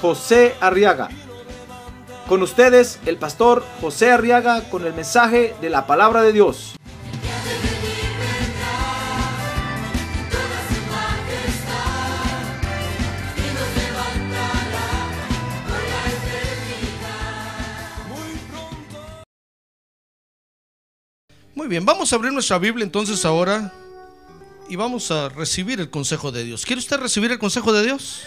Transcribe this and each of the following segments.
José Arriaga. Con ustedes, el pastor José Arriaga con el mensaje de la palabra de Dios. Muy bien, vamos a abrir nuestra Biblia entonces ahora y vamos a recibir el consejo de Dios. ¿Quiere usted recibir el consejo de Dios?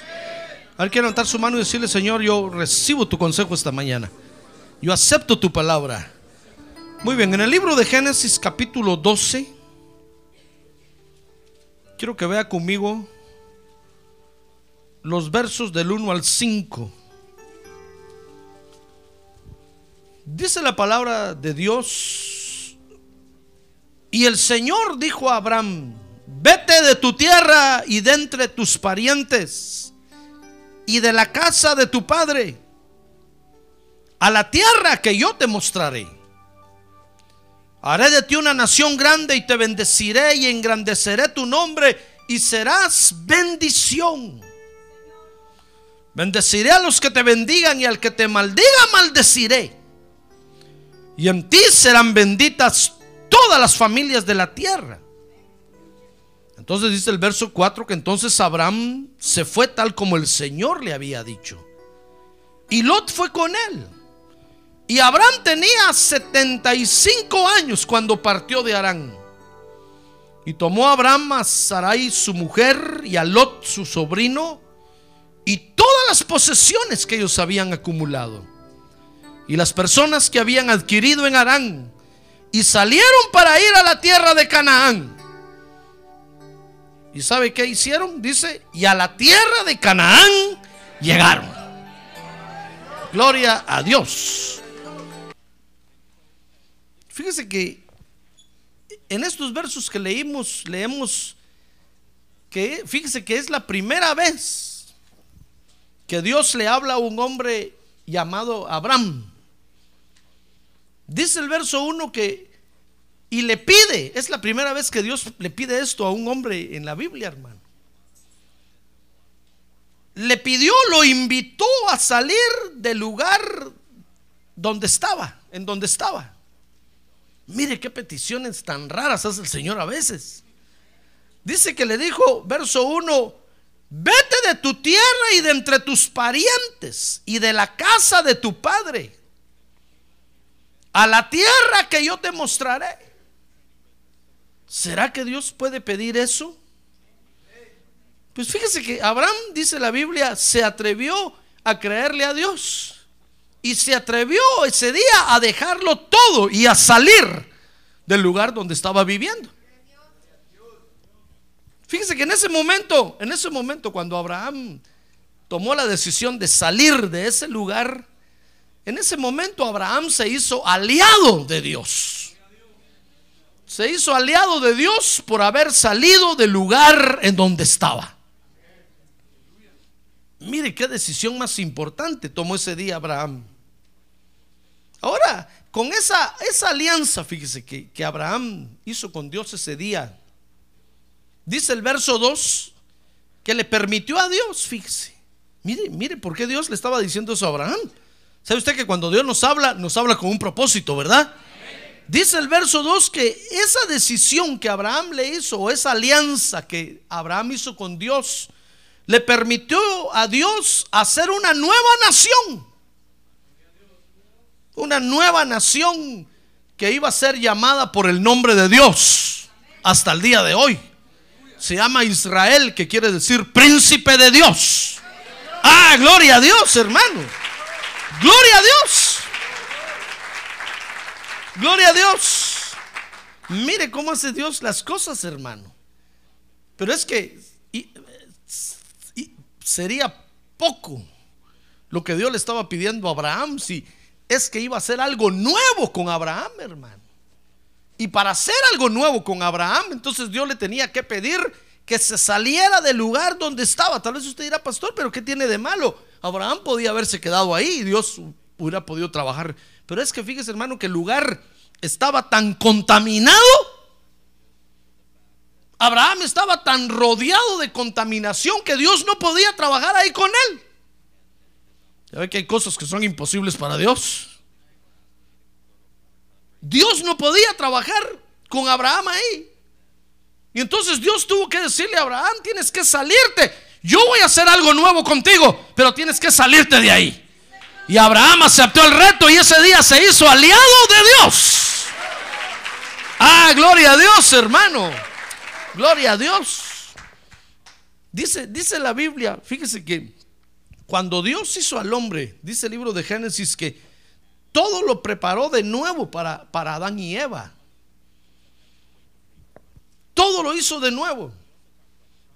Ver, quiere levantar su mano y decirle, Señor, yo recibo tu consejo esta mañana. Yo acepto tu palabra. Muy bien, en el libro de Génesis capítulo 12, quiero que vea conmigo los versos del 1 al 5. Dice la palabra de Dios, y el Señor dijo a Abraham, vete de tu tierra y de entre tus parientes y de la casa de tu padre a la tierra que yo te mostraré. Haré de ti una nación grande y te bendeciré y engrandeceré tu nombre y serás bendición. Bendeciré a los que te bendigan y al que te maldiga maldeciré. Y en ti serán benditas todas las familias de la tierra. Entonces dice el verso 4 que entonces Abraham se fue tal como el Señor le había dicho. Y Lot fue con él. Y Abraham tenía 75 años cuando partió de Arán. Y tomó Abraham a Sarai su mujer y a Lot su sobrino y todas las posesiones que ellos habían acumulado. Y las personas que habían adquirido en Arán y salieron para ir a la tierra de Canaán. ¿Y sabe qué hicieron? Dice, y a la tierra de Canaán llegaron. Gloria a Dios. Fíjese que en estos versos que leímos, leemos que, fíjese que es la primera vez que Dios le habla a un hombre llamado Abraham. Dice el verso 1 que, y le pide, es la primera vez que Dios le pide esto a un hombre en la Biblia, hermano. Le pidió, lo invitó a salir del lugar donde estaba, en donde estaba. Mire qué peticiones tan raras hace el Señor a veces. Dice que le dijo, verso 1, vete de tu tierra y de entre tus parientes y de la casa de tu padre a la tierra que yo te mostraré. ¿Será que Dios puede pedir eso? Pues fíjese que Abraham, dice la Biblia, se atrevió a creerle a Dios. Y se atrevió ese día a dejarlo todo y a salir del lugar donde estaba viviendo. Fíjese que en ese momento, en ese momento cuando Abraham tomó la decisión de salir de ese lugar, en ese momento Abraham se hizo aliado de Dios. Se hizo aliado de Dios por haber salido del lugar en donde estaba. Mire qué decisión más importante tomó ese día Abraham. Ahora, con esa, esa alianza, fíjese que, que Abraham hizo con Dios ese día, dice el verso 2 que le permitió a Dios, fíjese. Mire, mire por qué Dios le estaba diciendo eso a Abraham. ¿Sabe usted que cuando Dios nos habla, nos habla con un propósito, verdad? Dice el verso 2 que esa decisión que Abraham le hizo, o esa alianza que Abraham hizo con Dios, le permitió a Dios hacer una nueva nación. Una nueva nación que iba a ser llamada por el nombre de Dios hasta el día de hoy. Se llama Israel, que quiere decir príncipe de Dios. Ah, gloria a Dios, hermano. Gloria a Dios. Gloria a Dios. Mire cómo hace Dios las cosas, hermano. Pero es que y- y sería poco lo que Dios le estaba pidiendo a Abraham, si es que iba a hacer algo nuevo con Abraham, hermano. Y para hacer algo nuevo con Abraham, entonces Dios le tenía que pedir que se saliera del lugar donde estaba. Tal vez usted dirá, pastor, pero ¿qué tiene de malo? Abraham podía haberse quedado ahí Dios hubiera podido trabajar. Pero es que fíjese, hermano, que el lugar estaba tan contaminado. Abraham estaba tan rodeado de contaminación que Dios no podía trabajar ahí con él. Ya ve que hay cosas que son imposibles para Dios. Dios no podía trabajar con Abraham ahí. Y entonces Dios tuvo que decirle a Abraham, tienes que salirte. Yo voy a hacer algo nuevo contigo, pero tienes que salirte de ahí. Y Abraham aceptó el reto y ese día se hizo aliado de Dios. Ah, gloria a Dios, hermano. Gloria a Dios. Dice, dice la Biblia, fíjese que cuando Dios hizo al hombre, dice el libro de Génesis que todo lo preparó de nuevo para, para Adán y Eva. Todo lo hizo de nuevo.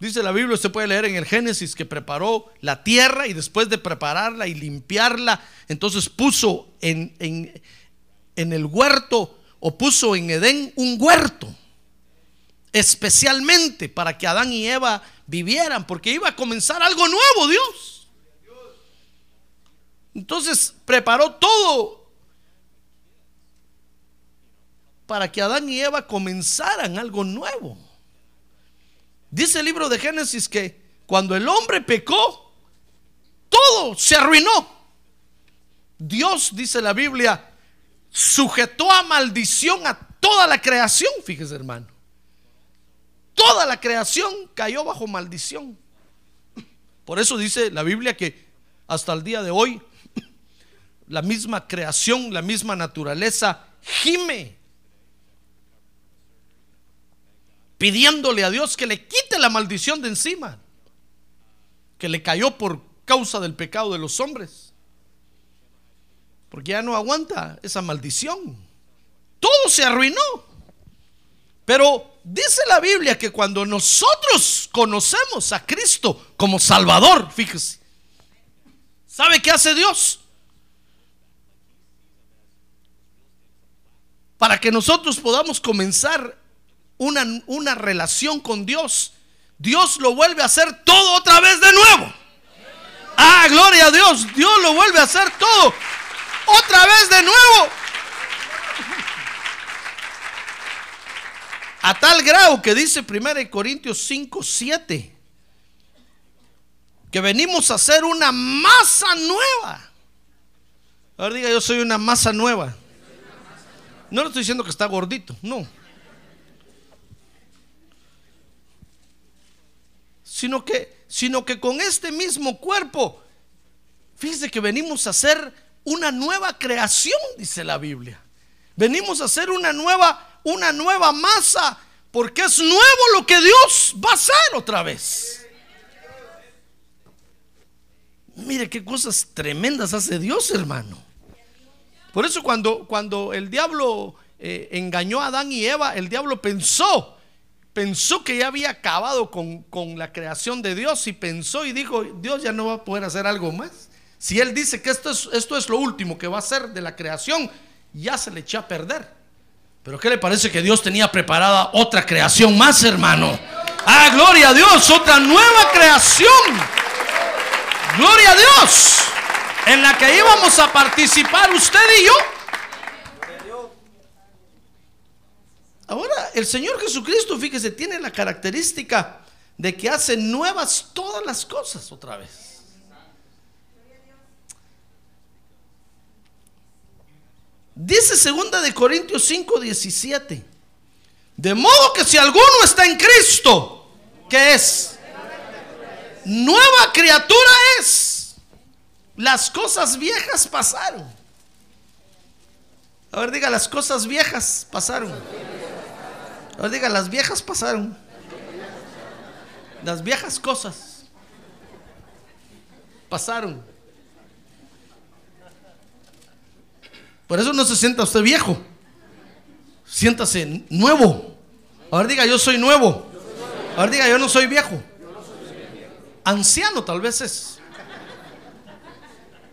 Dice la Biblia, se puede leer en el Génesis que preparó la tierra y después de prepararla y limpiarla, entonces puso en, en, en el huerto o puso en Edén un huerto especialmente para que Adán y Eva vivieran, porque iba a comenzar algo nuevo Dios. Entonces preparó todo para que Adán y Eva comenzaran algo nuevo. Dice el libro de Génesis que cuando el hombre pecó, todo se arruinó. Dios, dice la Biblia, sujetó a maldición a toda la creación, fíjese hermano. Toda la creación cayó bajo maldición. Por eso dice la Biblia que hasta el día de hoy la misma creación, la misma naturaleza, gime pidiéndole a Dios que le quite la maldición de encima, que le cayó por causa del pecado de los hombres, porque ya no aguanta esa maldición. Todo se arruinó. Pero dice la Biblia que cuando nosotros conocemos a Cristo como Salvador, fíjese, ¿sabe qué hace Dios? para que nosotros podamos comenzar una, una, relación con Dios, Dios lo vuelve a hacer todo otra vez de nuevo. Ah, gloria a Dios, Dios lo vuelve a hacer todo otra vez de nuevo. A tal grado que dice 1 Corintios 5, 7, que venimos a hacer una masa nueva. Ahora diga, yo soy una masa nueva. No le estoy diciendo que está gordito, no. Sino que, sino que con este mismo cuerpo, fíjese que venimos a hacer una nueva creación, dice la Biblia. Venimos a hacer una nueva, una nueva masa, porque es nuevo lo que Dios va a hacer otra vez. Mire qué cosas tremendas hace Dios, hermano. Por eso cuando, cuando el diablo eh, engañó a Adán y Eva, el diablo pensó, pensó que ya había acabado con, la creación de Dios y pensó y dijo, Dios ya no va a poder hacer algo más. Si Él dice que esto es, esto es lo último que va a hacer de la creación, ya se le echó a perder. Pero ¿qué le parece que Dios tenía preparada otra creación más, hermano? Ah, gloria a Dios, otra nueva creación. Gloria a Dios en la que íbamos a participar usted y yo. Ahora, el Señor Jesucristo, fíjese, tiene la característica de que hace nuevas todas las cosas otra vez. Dice segunda de Corintios 5, 17. De modo que si alguno está en Cristo, ¿qué es? Nueva criatura es. Las cosas viejas pasaron. A ver, diga, las cosas viejas pasaron. Ver, diga, las viejas pasaron. Las viejas cosas pasaron. Por eso no se sienta usted viejo. Siéntase nuevo. A ver, diga, yo soy nuevo. A ver, diga, yo no soy viejo. Anciano tal vez es.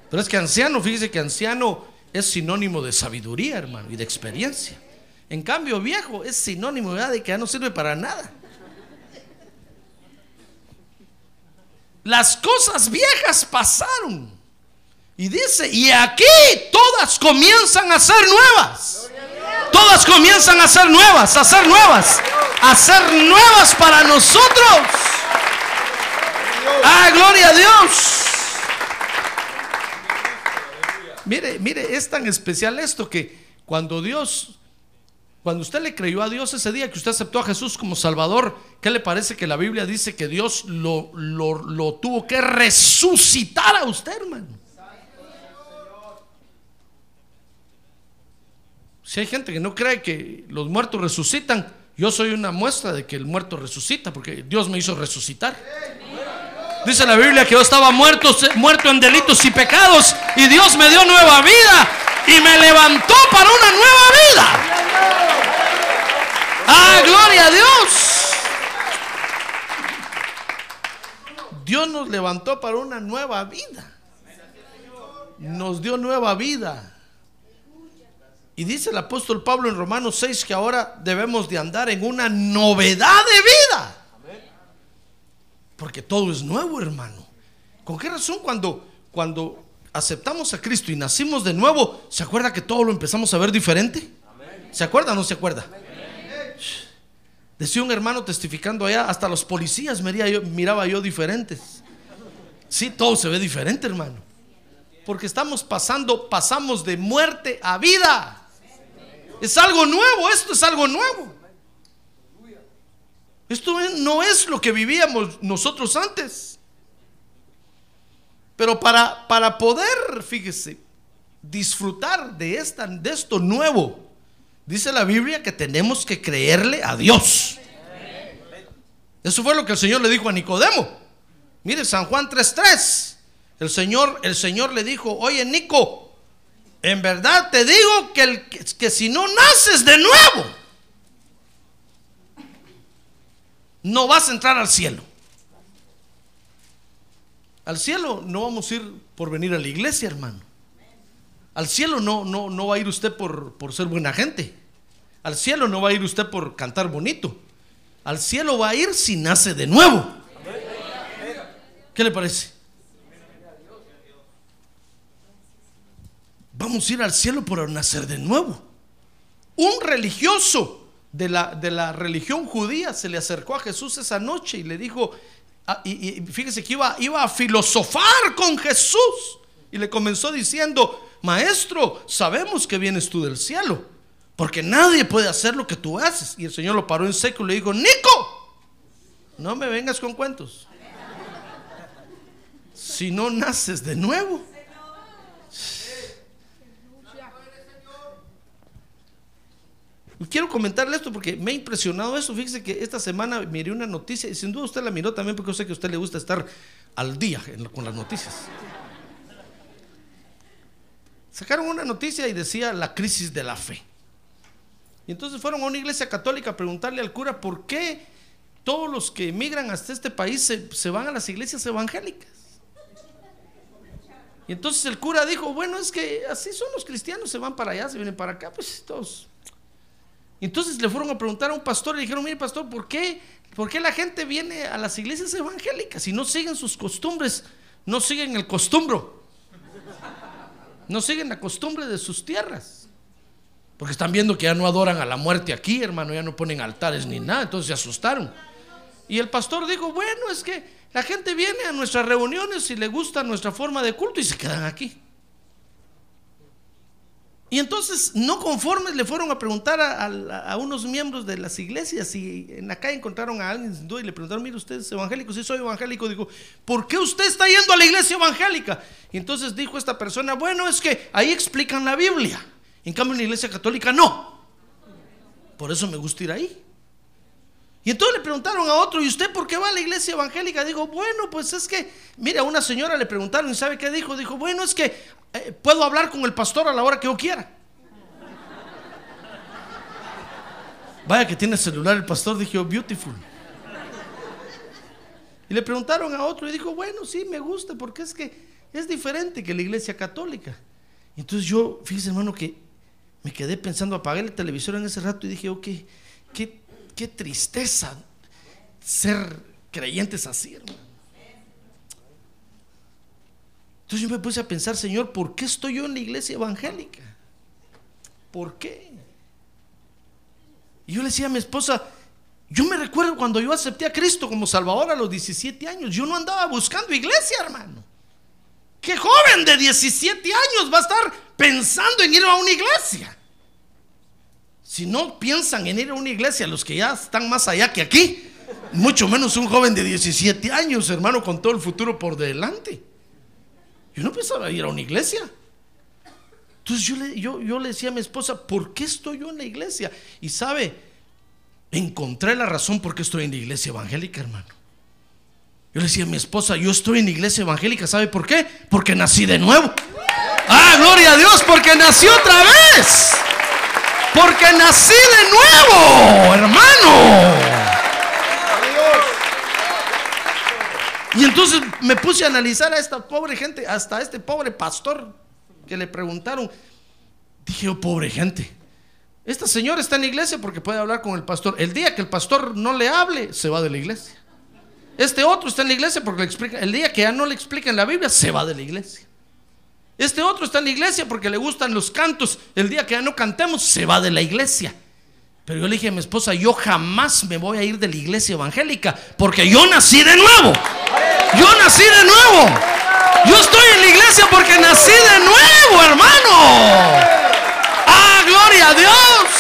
Pero es que anciano, fíjese que anciano es sinónimo de sabiduría, hermano, y de experiencia. En cambio, viejo es sinónimo de que ya no sirve para nada. Las cosas viejas pasaron. Y dice, y aquí todas comienzan a ser nuevas. Todas comienzan a ser nuevas, a ser nuevas, a ser nuevas para nosotros. Ah, gloria a Dios. Mire, mire, es tan especial esto que cuando Dios, cuando usted le creyó a Dios ese día que usted aceptó a Jesús como Salvador, ¿qué le parece que la Biblia dice que Dios lo, lo, tuvo que resucitar a usted, hermano? Si hay gente que no cree que los muertos resucitan, yo soy una muestra de que el muerto resucita, porque Dios me hizo resucitar. Dice la Biblia que yo estaba muerto, muerto en delitos y pecados, y Dios me dio nueva vida y me levantó para una nueva vida. ¡Ah, gloria a Dios! Dios nos levantó para una nueva vida. Nos dio nueva vida. Y dice el apóstol Pablo en Romanos 6 que ahora debemos de andar en una novedad de vida. Porque todo es nuevo, hermano. ¿Con qué razón cuando, cuando aceptamos a Cristo y nacimos de nuevo, se acuerda que todo lo empezamos a ver diferente? ¿Se acuerda o no se acuerda? Decía un hermano testificando allá, hasta los policías miraba yo, miraba yo diferentes. Sí, todo se ve diferente, hermano. Porque estamos pasando, pasamos de muerte a vida. Es algo nuevo, esto es algo nuevo. Esto no es lo que vivíamos nosotros antes. Pero para, para poder, fíjese, disfrutar de, esta, de esto nuevo, dice la Biblia que tenemos que creerle a Dios. Eso fue lo que el Señor le dijo a Nicodemo. Mire, San Juan 3:3. El Señor, el Señor le dijo, oye Nico, en verdad te digo que, el, que si no naces de nuevo, no vas a entrar al cielo. Al cielo no vamos a ir por venir a la iglesia, hermano. Al cielo no, no, no va a ir usted por, por ser buena gente. Al cielo no va a ir usted por cantar bonito. Al cielo va a ir si nace de nuevo. ¿Qué le parece? Vamos a ir al cielo por nacer de nuevo. Un religioso de la, de la religión judía se le acercó a Jesús esa noche y le dijo, ah, y, fíjese que iba, iba a filosofar con Jesús. Y le comenzó diciendo, maestro, sabemos que vienes tú del cielo, porque nadie puede hacer lo que tú haces. Y el Señor lo paró en seco y le dijo, Nico, no me vengas con cuentos. Si no naces de nuevo, Quiero comentarle esto porque me ha impresionado esto. Fíjese que esta semana miré una noticia y sin duda usted la miró también porque yo sé que a usted le gusta estar al día con las noticias. Sacaron una noticia y decía la crisis de la fe. Y entonces fueron a una iglesia católica a preguntarle al cura por qué todos los que emigran hasta este país se, se van a las iglesias evangélicas. Y entonces el cura dijo, bueno, es que así son los cristianos, se van para allá, se vienen para acá, pues todos entonces le fueron a preguntar a un pastor y le dijeron, mire pastor, ¿por qué, ¿por qué la gente viene a las iglesias evangélicas y no siguen sus costumbres? No siguen el costumbro. No siguen la costumbre de sus tierras. Porque están viendo que ya no adoran a la muerte aquí, hermano, ya no ponen altares ni nada, entonces se asustaron. Y el pastor dijo, bueno, es que la gente viene a nuestras reuniones y le gusta nuestra forma de culto y se quedan aquí. Y entonces, no conformes, le fueron a preguntar a, unos miembros de las iglesias y en la calle encontraron a alguien sin duda y le preguntaron, mire, usted es evangélico, si soy evangélico, dijo, ¿por qué usted está yendo a la iglesia evangélica? Y entonces dijo esta persona, bueno, es que ahí explican la Biblia, en cambio en la iglesia católica no. Por eso me gusta ir ahí. Y entonces le preguntaron a otro, ¿y usted por qué va a la iglesia evangélica? Dijo, bueno, pues es que, mire, a una señora le preguntaron, ¿y sabe qué dijo? Dijo, bueno, es que eh, puedo hablar con el pastor a la hora que yo quiera. Vaya que tiene celular el pastor, dijo, beautiful. Y le preguntaron a otro y dijo, bueno, sí, me gusta, porque es que es diferente que la iglesia católica. Entonces yo, fíjese hermano, que me quedé pensando, apagué el televisor en ese rato y dije, ok, qué, qué tristeza ser creyentes así, hermano. Entonces yo me puse a pensar, Señor, ¿por qué estoy yo en la iglesia evangélica? ¿Por qué? Y yo le decía a mi esposa, yo me recuerdo cuando yo acepté a Cristo como Salvador a los 17 años, yo no andaba buscando iglesia, hermano. ¿Qué joven de 17 años va a estar pensando en ir a una iglesia? Si no piensan en ir a una iglesia, los que ya están más allá que aquí, mucho menos un joven de 17 años, hermano, con todo el futuro por delante. Yo no pensaba ir a una iglesia. Entonces yo le, yo, yo le decía a mi esposa, ¿por qué estoy yo en la iglesia? Y sabe, encontré la razón por qué estoy en la iglesia evangélica, hermano. Yo le decía a mi esposa, yo estoy en la iglesia evangélica, ¿sabe por qué? Porque nací de nuevo. Ah, gloria a Dios, porque nací otra vez. Porque nací de nuevo, hermano. Y entonces me puse a analizar a esta pobre gente, hasta este pobre pastor que le preguntaron. Dije, oh, pobre gente. Esta señora está en la iglesia porque puede hablar con el pastor. El día que el pastor no le hable, se va de la iglesia. Este otro está en la iglesia porque le explica. El día que ya no le explica en la Biblia, se va de la iglesia. Este otro está en la iglesia porque le gustan los cantos. El día que ya no cantemos, se va de la iglesia. Pero yo le dije a mi esposa, yo jamás me voy a ir de la iglesia evangélica porque yo nací de nuevo. Yo nací de nuevo. Yo estoy en la iglesia porque nací de nuevo, hermano. Ah, gloria a Dios.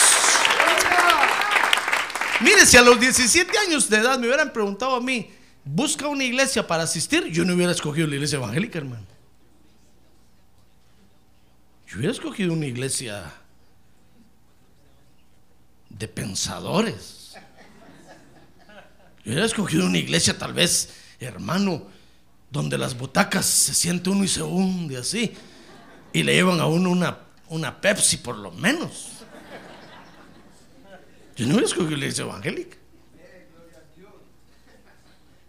Mire, si a los 17 años de edad me hubieran preguntado a mí, busca una iglesia para asistir, yo no hubiera escogido la iglesia evangélica, hermano. Yo hubiera escogido una iglesia de pensadores. Yo hubiera escogido una iglesia tal vez, hermano, donde las butacas se siente uno y se hunde así. Y le llevan a uno una, una Pepsi por lo menos. Yo no hubiera escogido la iglesia evangélica.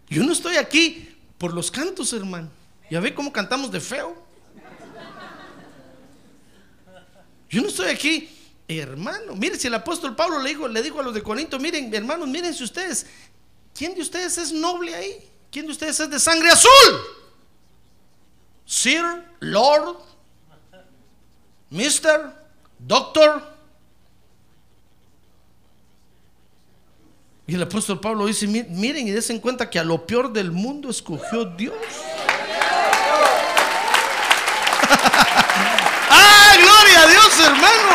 Yo no estoy aquí por los cantos, hermano. Ya ve cómo cantamos de feo. Yo no estoy aquí, hermano. Mire, si el apóstol Pablo le dijo, le dijo a los de Corinto, miren, hermanos, miren si ustedes, ¿quién de ustedes es noble ahí? ¿Quién de ustedes es de sangre azul? Sir, Lord, Mister, Doctor. Y el apóstol Pablo dice, miren y desen cuenta que a lo peor del mundo escogió Dios. ¡Ah, gloria a Dios, hermano!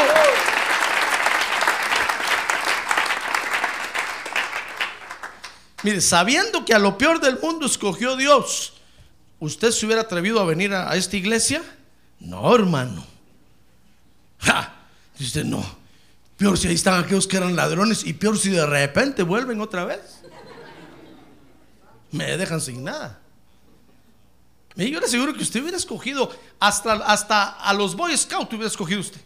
Mire, sabiendo que a lo peor del mundo escogió Dios, ¿usted se hubiera atrevido a venir a, esta iglesia? No, hermano. Dice, no. Peor si ahí están aquellos que eran ladrones y peor si de repente vuelven otra vez. Me dejan sin nada. Y yo le aseguro que usted hubiera escogido, hasta, hasta a los Boy Scouts hubiera escogido usted.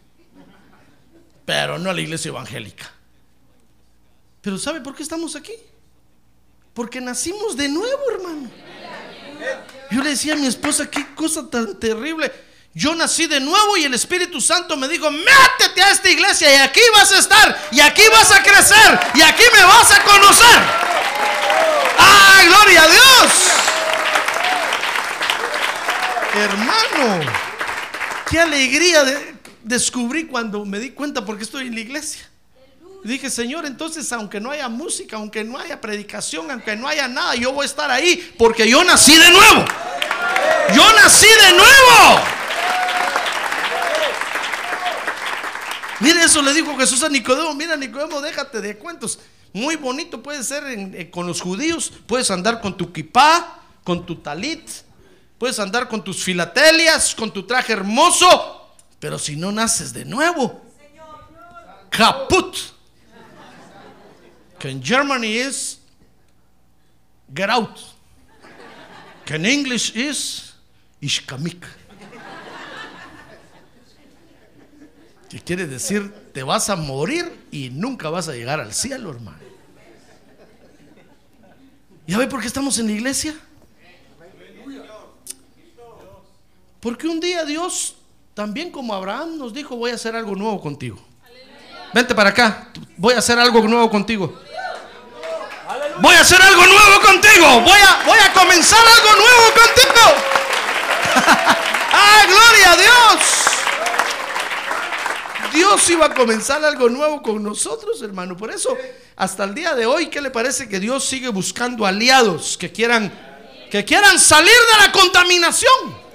Pero no a la iglesia evangélica. Pero ¿sabe por qué estamos aquí? Porque nacimos de nuevo, hermano. Yo le decía a mi esposa, qué cosa tan terrible. Yo nací de nuevo y el Espíritu Santo me dijo, métete a esta iglesia y aquí vas a estar, y aquí vas a crecer, y aquí me vas a conocer. ¡Ah, gloria a Dios! Hermano, qué alegría de descubrí cuando me di cuenta porque estoy en la iglesia. Dije, Señor, entonces aunque no haya música, aunque no haya predicación, aunque no haya nada, yo voy a estar ahí porque yo nací de nuevo. Yo nací de nuevo. Mire, eso le dijo Jesús a Nicodemo. Mira, Nicodemo, déjate de cuentos. Muy bonito puede ser eh, con los judíos. Puedes andar con tu kipá, con tu talit, Puedes andar con tus filatelias, con tu traje hermoso, pero si no naces de nuevo, caput. Que en Germany es get out. Que en English es ishkamik. Que quiere decir te vas a morir y nunca vas a llegar al cielo, hermano. ¿Ya ve por qué estamos en la iglesia? Porque un día Dios, también como Abraham, nos dijo, voy a hacer algo nuevo contigo. Vente para acá, voy a hacer algo nuevo contigo. Voy a hacer algo nuevo contigo. Voy a, voy a comenzar algo nuevo contigo. ¡Ah, gloria a Dios! Dios iba a comenzar algo nuevo con nosotros, hermano. Por eso, hasta el día de hoy, ¿qué le parece que Dios sigue buscando aliados que quieran, que quieran salir de la contaminación?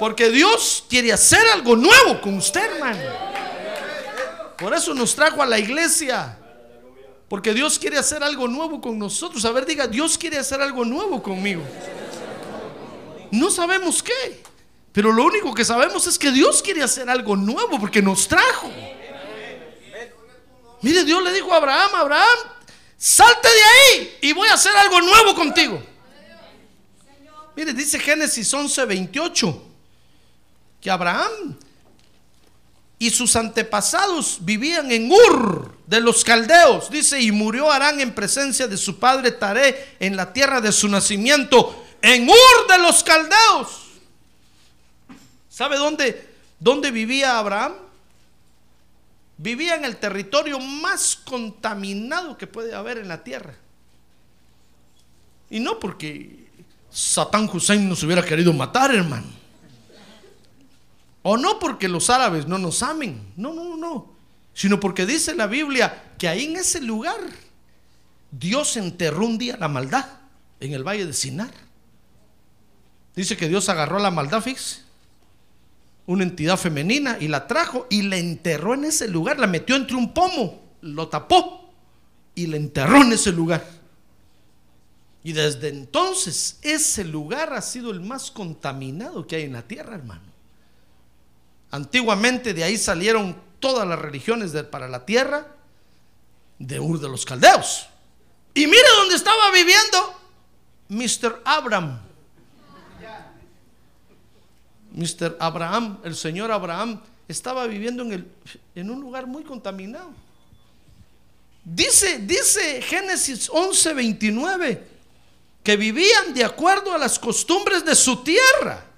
Porque Dios quiere hacer algo nuevo con usted, hermano. Por eso nos trajo a la iglesia. Porque Dios quiere hacer algo nuevo con nosotros. A ver, diga, Dios quiere hacer algo nuevo conmigo. No sabemos qué. Pero lo único que sabemos es que Dios quiere hacer algo nuevo porque nos trajo. Mire, Dios le dijo a Abraham, Abraham, salte de ahí y voy a hacer algo nuevo contigo. Mire, dice Génesis 11, 28, que Abraham y sus antepasados vivían en Ur de los caldeos. Dice, y murió Arán en presencia de su padre Taré en la tierra de su nacimiento, en Ur de los caldeos. ¿Sabe dónde, dónde vivía Abraham? Vivía en el territorio más contaminado que puede haber en la tierra. Y no porque Satán Hussein nos hubiera querido matar, hermano. O no porque los árabes no nos amen. No, no, no. Sino porque dice la Biblia que ahí en ese lugar Dios enterró un día la maldad en el valle de Sinar. Dice que Dios agarró la maldad, fíjese una entidad femenina y la trajo y la enterró en ese lugar, la metió entre un pomo, lo tapó y la enterró en ese lugar. Y desde entonces ese lugar ha sido el más contaminado que hay en la tierra, hermano. Antiguamente de ahí salieron todas las religiones para la tierra de Ur de los Caldeos. Y mire dónde estaba viviendo Mr. Abraham. Mr. Abraham, el señor Abraham, estaba viviendo en, el, en un lugar muy contaminado. Dice, dice Génesis 11, 29, que vivían de acuerdo a las costumbres de su tierra.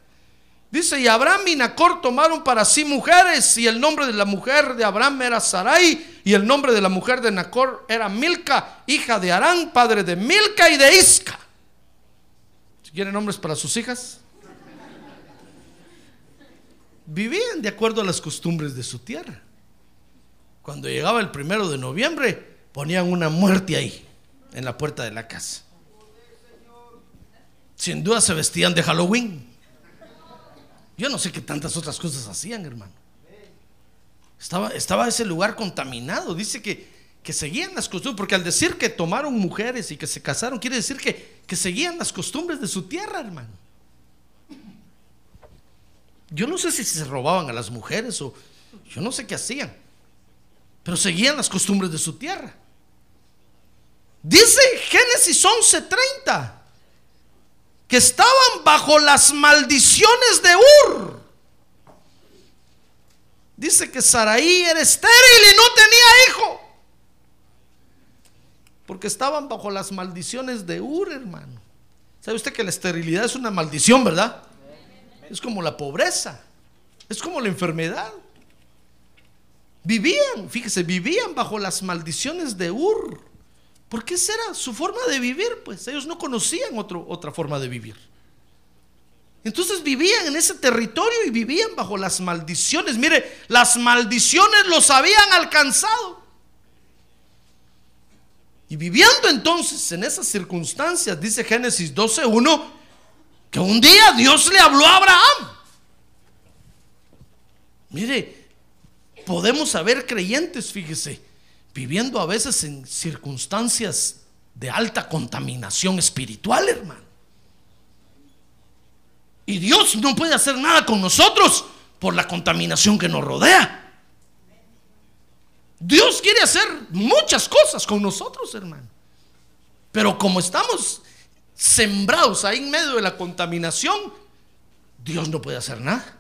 Dice, y Abraham y Nacor tomaron para sí mujeres, y el nombre de la mujer de Abraham era Sarai, y el nombre de la mujer de Nacor era Milca, hija de Arán, padre de Milca y de Isca. Si quieren nombres para sus hijas vivían de acuerdo a las costumbres de su tierra. Cuando llegaba el primero de noviembre, ponían una muerte ahí, en la puerta de la casa. Sin duda se vestían de Halloween. Yo no sé qué tantas otras cosas hacían, hermano. Estaba, estaba ese lugar contaminado. Dice que, que seguían las costumbres, porque al decir que tomaron mujeres y que se casaron, quiere decir que, que seguían las costumbres de su tierra, hermano. Yo no sé si se robaban a las mujeres o yo no sé qué hacían, pero seguían las costumbres de su tierra. Dice Génesis 11:30 que estaban bajo las maldiciones de Ur. Dice que Saraí era estéril y no tenía hijo. Porque estaban bajo las maldiciones de Ur, hermano. ¿Sabe usted que la esterilidad es una maldición, verdad? es como la pobreza, es como la enfermedad. Vivían, fíjese, vivían bajo las maldiciones de Ur. Porque esa era su forma de vivir, pues ellos no conocían otra forma de vivir. Entonces vivían en ese territorio y vivían bajo las maldiciones. Mire, las maldiciones los habían alcanzado. Y viviendo entonces en esas circunstancias, dice Génesis 12.1, que un día Dios le habló a Abraham. Mire, podemos haber creyentes, fíjese, viviendo a veces en circunstancias de alta contaminación espiritual, hermano. Y Dios no puede hacer nada con nosotros por la contaminación que nos rodea. Dios quiere hacer muchas cosas con nosotros, hermano. Pero como estamos sembrados ahí en medio de la contaminación, Dios no puede hacer nada.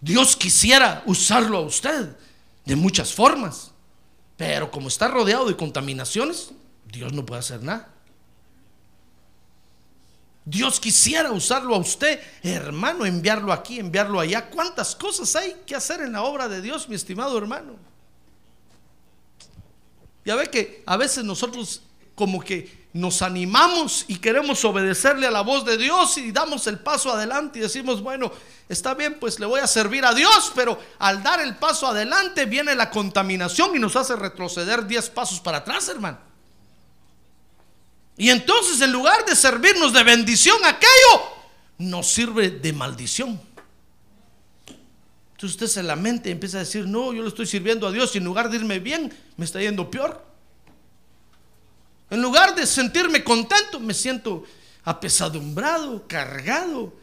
Dios quisiera usarlo a usted de muchas formas, pero como está rodeado de contaminaciones, Dios no puede hacer nada. Dios quisiera usarlo a usted, hermano, enviarlo aquí, enviarlo allá. ¿Cuántas cosas hay que hacer en la obra de Dios, mi estimado hermano? Ya ve que a veces nosotros como que nos animamos y queremos obedecerle a la voz de Dios y damos el paso adelante y decimos, bueno, está bien, pues le voy a servir a Dios, pero al dar el paso adelante viene la contaminación y nos hace retroceder 10 pasos para atrás, hermano. Y entonces en lugar de servirnos de bendición aquello, nos sirve de maldición. Entonces usted se lamenta y empieza a decir, no, yo le estoy sirviendo a Dios y en lugar de irme bien, me está yendo peor. En lugar de sentirme contento, me siento apesadumbrado, cargado.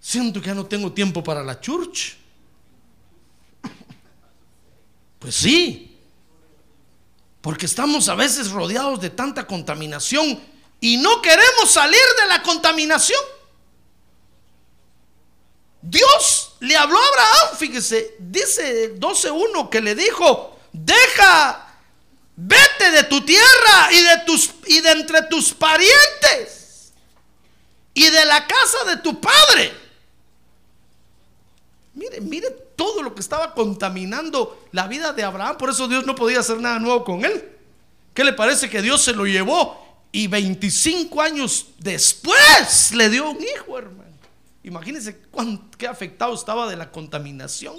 Siento que ya no tengo tiempo para la church. Pues sí, porque estamos a veces rodeados de tanta contaminación y no queremos salir de la contaminación. Dios le habló a Abraham, fíjese, dice 12.1 que le dijo, deja Vete de tu tierra y de tus y de entre tus parientes y de la casa de tu padre. Mire, mire todo lo que estaba contaminando la vida de Abraham, por eso Dios no podía hacer nada nuevo con él. ¿Qué le parece que Dios se lo llevó y 25 años después le dio un hijo, hermano? Imagínense cuán, qué afectado estaba de la contaminación.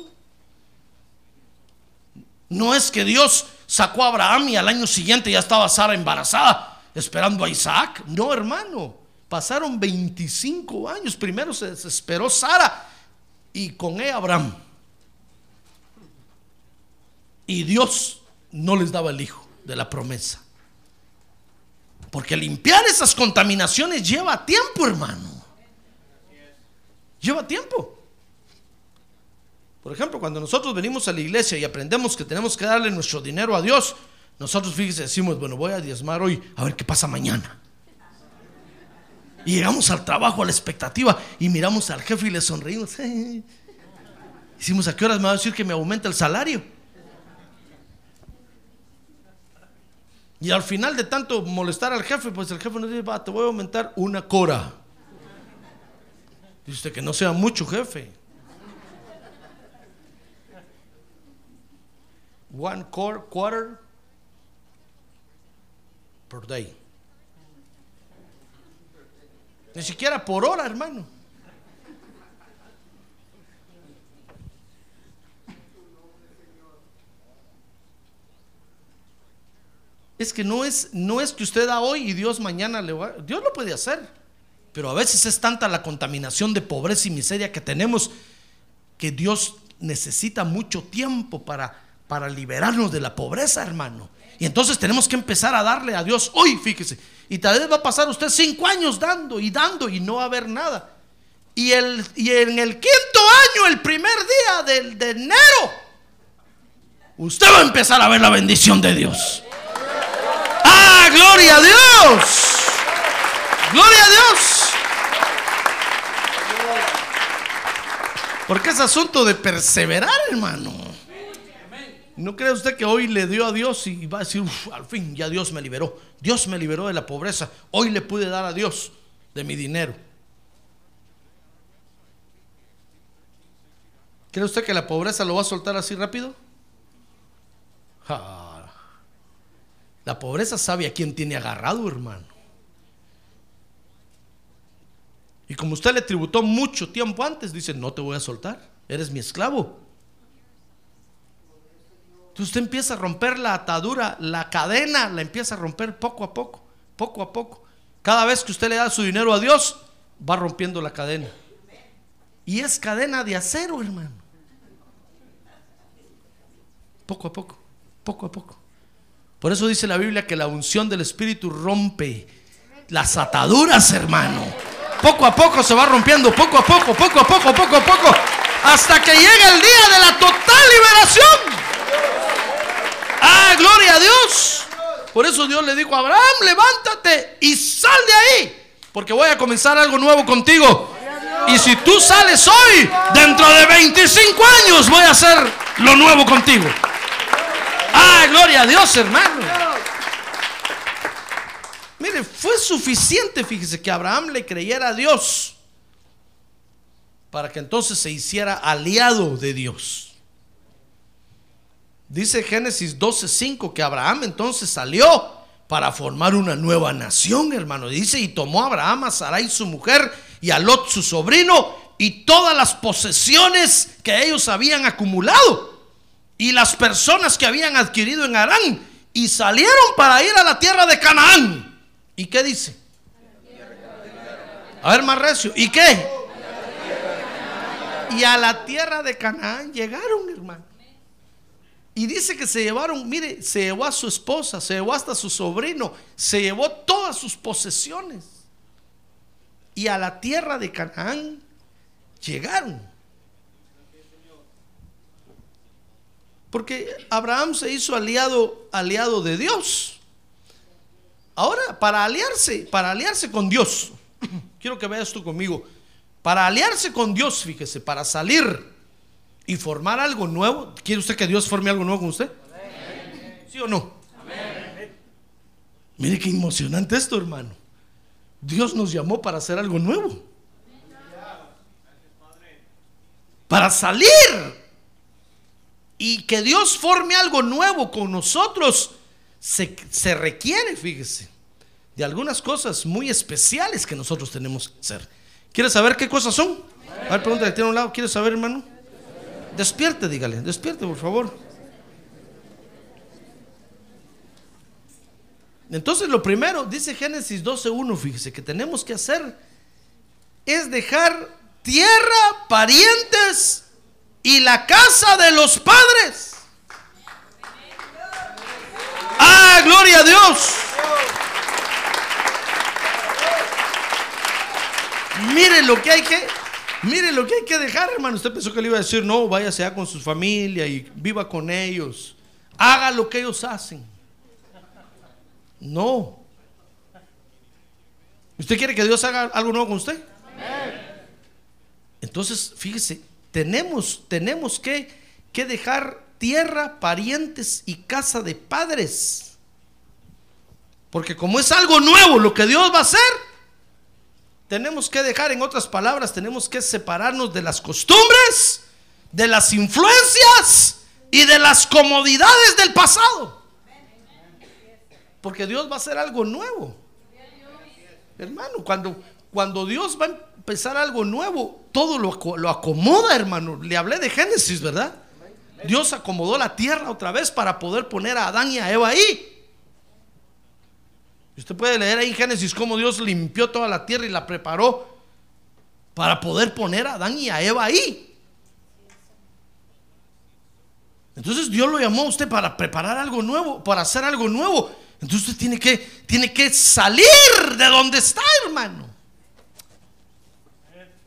No es que Dios sacó a Abraham y al año siguiente ya estaba Sara embarazada esperando a Isaac. No, hermano. Pasaron 25 años. Primero se desesperó Sara y con ella Abraham. Y Dios no les daba el hijo de la promesa. Porque limpiar esas contaminaciones lleva tiempo, hermano. Lleva tiempo. Por ejemplo, cuando nosotros venimos a la iglesia y aprendemos que tenemos que darle nuestro dinero a Dios, nosotros fíjese, decimos, bueno, voy a diezmar hoy, a ver qué pasa mañana. Y llegamos al trabajo, a la expectativa, y miramos al jefe y le sonreímos. Decimos, ¿a qué horas me va a decir que me aumenta el salario? Y al final de tanto molestar al jefe, pues el jefe nos dice, va, te voy a aumentar una cora. Dice que no sea mucho, jefe. one quarter per day. Ni siquiera por hora, hermano. Es que no es, no es que usted da hoy y Dios mañana le va. Dios lo puede hacer. Pero a veces es tanta la contaminación de pobreza y miseria que tenemos que Dios necesita mucho tiempo para para liberarnos de la pobreza, hermano. Y entonces tenemos que empezar a darle a Dios hoy, fíjese. Y tal vez va a pasar usted cinco años dando y dando y no va a haber nada. Y, el, y en el quinto año, el primer día del, de enero, usted va a empezar a ver la bendición de Dios. ¡Ah, gloria a Dios! ¡Gloria a Dios! Porque es asunto de perseverar, hermano. ¿No cree usted que hoy le dio a Dios y va a decir, al fin ya Dios me liberó? Dios me liberó de la pobreza. Hoy le pude dar a Dios de mi dinero. ¿Cree usted que la pobreza lo va a soltar así rápido? La pobreza sabe a quién tiene agarrado, hermano. Y como usted le tributó mucho tiempo antes, dice, no te voy a soltar, eres mi esclavo usted empieza a romper la atadura, la cadena, la empieza a romper poco a poco, poco a poco. Cada vez que usted le da su dinero a Dios, va rompiendo la cadena. Y es cadena de acero, hermano. Poco a poco, poco a poco. Por eso dice la Biblia que la unción del Espíritu rompe las ataduras, hermano. Poco a poco se va rompiendo, poco a poco, poco a poco, poco a poco, hasta que llegue el día de la total liberación. Ah, gloria a Dios. Por eso Dios le dijo a Abraham, levántate y sal de ahí, porque voy a comenzar algo nuevo contigo. Y si tú sales hoy, dentro de 25 años voy a hacer lo nuevo contigo. ¡Ay, ¡Ah, gloria a Dios, hermano. gloria a Dios. por eso Dios le dijo a Abraham levántate y sal de ahí porque voy a comenzar algo nuevo contigo y si tú sales hoy dentro de 25 años voy a hacer lo nuevo contigo ah gloria a dios hermano. Mire, fue suficiente, fíjese, que Abraham le creyera a Dios para que entonces se hiciera aliado de Dios. Dice Génesis 12:5 que Abraham entonces salió para formar una nueva nación, hermano. Dice, y tomó Abraham a Sarai su mujer y a Lot su sobrino y todas las posesiones que ellos habían acumulado y las personas que habían adquirido en Arán y salieron para ir a la tierra de Canaán. ¿Y qué dice? A ver, más recio. ¿Y qué? Y a la tierra de Canaán llegaron, hermano. Y dice que se llevaron, mire, se llevó a su esposa, se llevó hasta su sobrino, se llevó todas sus posesiones. Y a la tierra de Canaán llegaron. Porque Abraham se hizo aliado, aliado de Dios. Ahora, para aliarse, para aliarse con Dios, quiero que veas tú conmigo, para aliarse con Dios, fíjese, para salir y formar algo nuevo. ¿Quiere usted que Dios forme algo nuevo con usted? ¿Sí o no? Mire qué emocionante esto, hermano. Dios nos llamó para hacer algo nuevo. Para salir. Y que Dios forme algo nuevo con nosotros se, se requiere, fíjese, de algunas cosas muy especiales que nosotros tenemos que hacer. ¿Quiere saber qué cosas son? A ver, pregúntale, tiene un lado. ¿Quiere saber, hermano? Despierte, dígale, despierte, por favor. Entonces, lo primero, dice Génesis 12:1, fíjese, que tenemos que hacer es dejar tierra, parientes y la casa de los padres. Ah, gloria a Dios. Mire lo que hay que Mire lo que hay que dejar, hermano. Usted pensó que le iba a decir, no, váyase allá con su familia y viva con ellos. Haga lo que ellos hacen. No. ¿Usted quiere que Dios haga algo nuevo con usted? Entonces, fíjese, tenemos, tenemos que, que dejar tierra, parientes y casa de padres. Porque como es algo nuevo lo que Dios va a hacer, tenemos que dejar, en otras palabras, tenemos que separarnos de las costumbres, de las influencias y de las comodidades del pasado. Porque Dios va a hacer algo nuevo. Hermano, cuando, cuando Dios va a empezar algo nuevo, todo lo, lo acomoda, hermano. Le hablé de Génesis, ¿verdad? Dios acomodó la tierra otra vez para poder poner a Adán y a Eva ahí. Usted puede leer ahí en Génesis cómo Dios limpió toda la tierra y la preparó para poder poner a Adán y a Eva ahí. Entonces Dios lo llamó a usted para preparar algo nuevo, para hacer algo nuevo. Entonces usted tiene que, tiene que salir de donde está, hermano.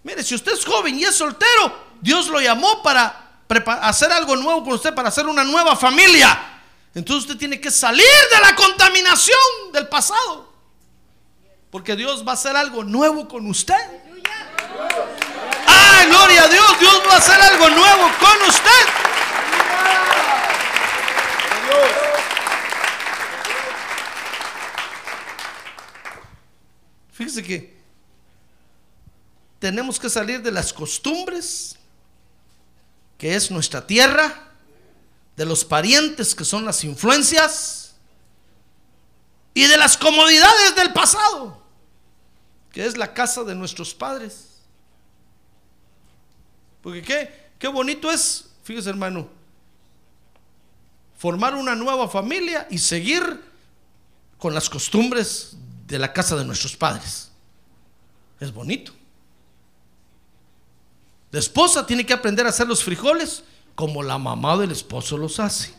Mire, si usted es joven y es soltero, Dios lo llamó para hacer algo nuevo con usted, para hacer una nueva familia. Entonces usted tiene que salir de la contaminación del pasado. Porque Dios va a hacer algo nuevo con usted. ¡Ah, gloria a Dios! Dios va a hacer algo nuevo con usted. Fíjese que tenemos que salir de las costumbres, que es nuestra tierra de los parientes que son las influencias y de las comodidades del pasado, que es la casa de nuestros padres. Porque qué, qué bonito es, fíjese hermano, formar una nueva familia y seguir con las costumbres de la casa de nuestros padres. Es bonito. La esposa tiene que aprender a hacer los frijoles como la mamá del esposo los hace.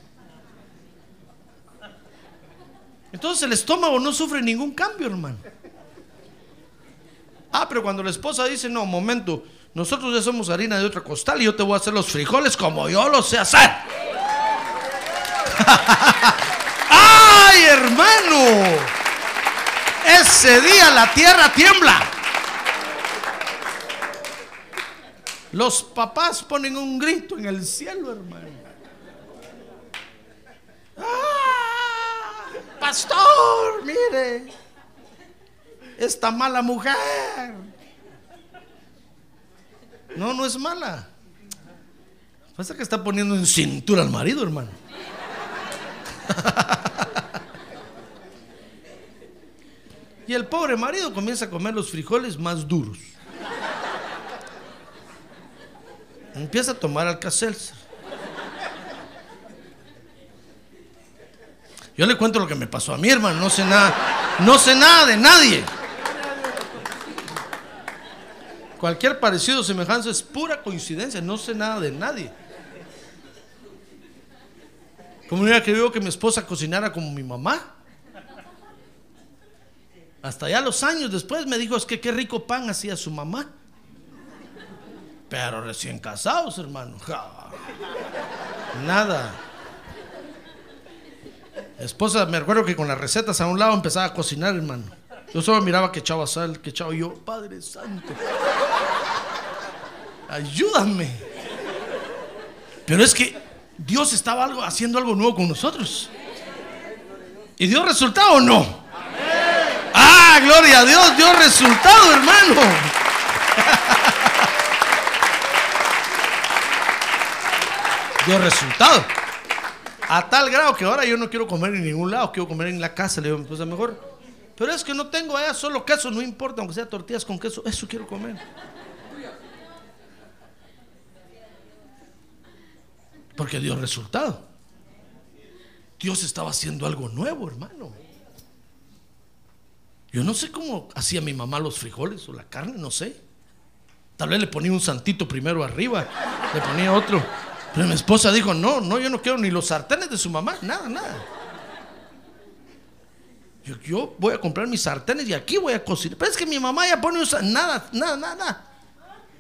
Entonces el estómago no sufre ningún cambio, hermano. Ah, pero cuando la esposa dice, no, momento, nosotros ya somos harina de otra costal y yo te voy a hacer los frijoles como yo los sé hacer. ¡Ay, hermano! Ese día la tierra tiembla. Los papás ponen un grito en el cielo, hermano. ¡Ah! Pastor, mire. esta mala mujer. No, no es mala. Pasa que está poniendo en cintura al marido, hermano. y el pobre marido comienza a comer los frijoles más duros. Empieza a tomar alcacelser. Yo le cuento lo que me pasó a mi hermano, no sé nada, no sé nada de nadie. Cualquier parecido o semejanza es pura coincidencia, no sé nada de nadie. Como hubiera querido que mi esposa cocinara como mi mamá. Hasta ya los años después me dijo, es que qué rico pan hacía su mamá. Pero recién casados, hermano. Ja. Nada. Esposa, me recuerdo que con las recetas a un lado empezaba a cocinar, hermano. Yo solo miraba que echaba sal, que echaba yo, Padre Santo. Ayúdame. Pero es que Dios estaba algo, haciendo algo nuevo con nosotros. ¿Y dio resultado o no? Ah, gloria a Dios, dio resultado, hermano. Dio resultado. A tal grado que ahora yo no quiero comer en ningún lado, quiero comer en la casa. Le digo a mi esposa, mejor. Pero es que no tengo allá solo queso, no importa, aunque sea tortillas con queso, eso quiero comer. Porque dio resultado. Dios estaba haciendo algo nuevo, hermano. Yo no sé cómo hacía mi mamá los frijoles o la carne, no sé. Tal vez le ponía un santito primero arriba, le ponía otro. Pero mi esposa dijo, no, no, yo no quiero ni los sartenes de su mamá, nada, nada. Yo, yo voy a comprar mis sartenes y aquí voy a cocinar. Pero es que mi mamá ya pone un nada, nada, nada, nada.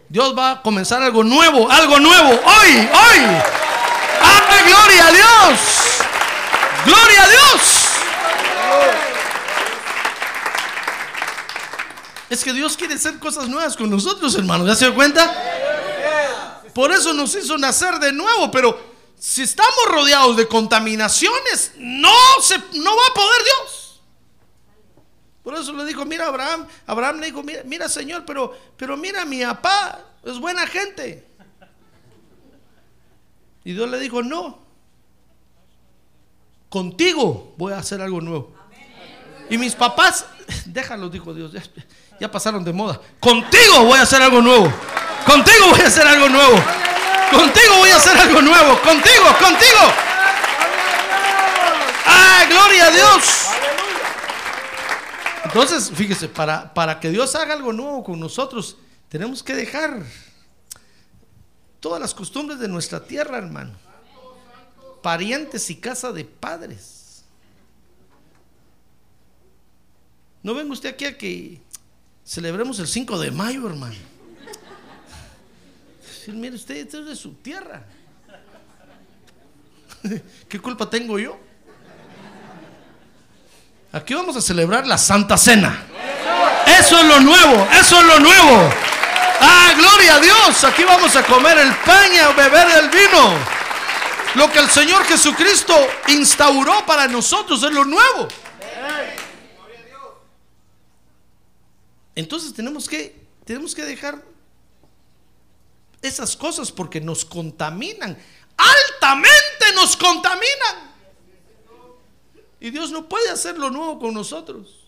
Dios va a comenzar algo nuevo, algo nuevo, hoy, hoy. ¡Ah, gloria a Dios! ¡Gloria a Dios! Es que Dios quiere hacer cosas nuevas con nosotros, hermanos. ¿Ya se dio cuenta? Por eso nos hizo nacer de nuevo, pero si estamos rodeados de contaminaciones, no, se, no va a poder Dios. Por eso le dijo, mira Abraham, Abraham le dijo, mira, Señor, pero, pero mira mi papá, es buena gente. Y Dios le dijo, no, contigo voy a hacer algo nuevo. Y mis papás, déjalos, dijo Dios, ya pasaron de moda. Contigo voy a hacer algo nuevo. Contigo voy a hacer algo nuevo. Contigo voy a hacer algo nuevo. Contigo, contigo. ¡Ah, gloria a Dios! Entonces, fíjese, para, para que Dios haga algo nuevo con nosotros, tenemos que dejar todas las costumbres de nuestra tierra, hermano. Parientes y casa de padres. No venga usted aquí a que celebremos el 5 de mayo, hermano. Sí, mire usted, es de su tierra. ¿Qué culpa tengo yo? Aquí vamos a celebrar la Santa Cena. Eso es lo nuevo, eso es lo nuevo. Ah, gloria a Dios. Aquí vamos a comer el pan y a beber el vino. Lo que el Señor Jesucristo instauró para nosotros es lo nuevo. Entonces tenemos que, tenemos que dejar esas cosas porque nos contaminan. Altamente nos contaminan. Y Dios no puede hacer lo nuevo con nosotros.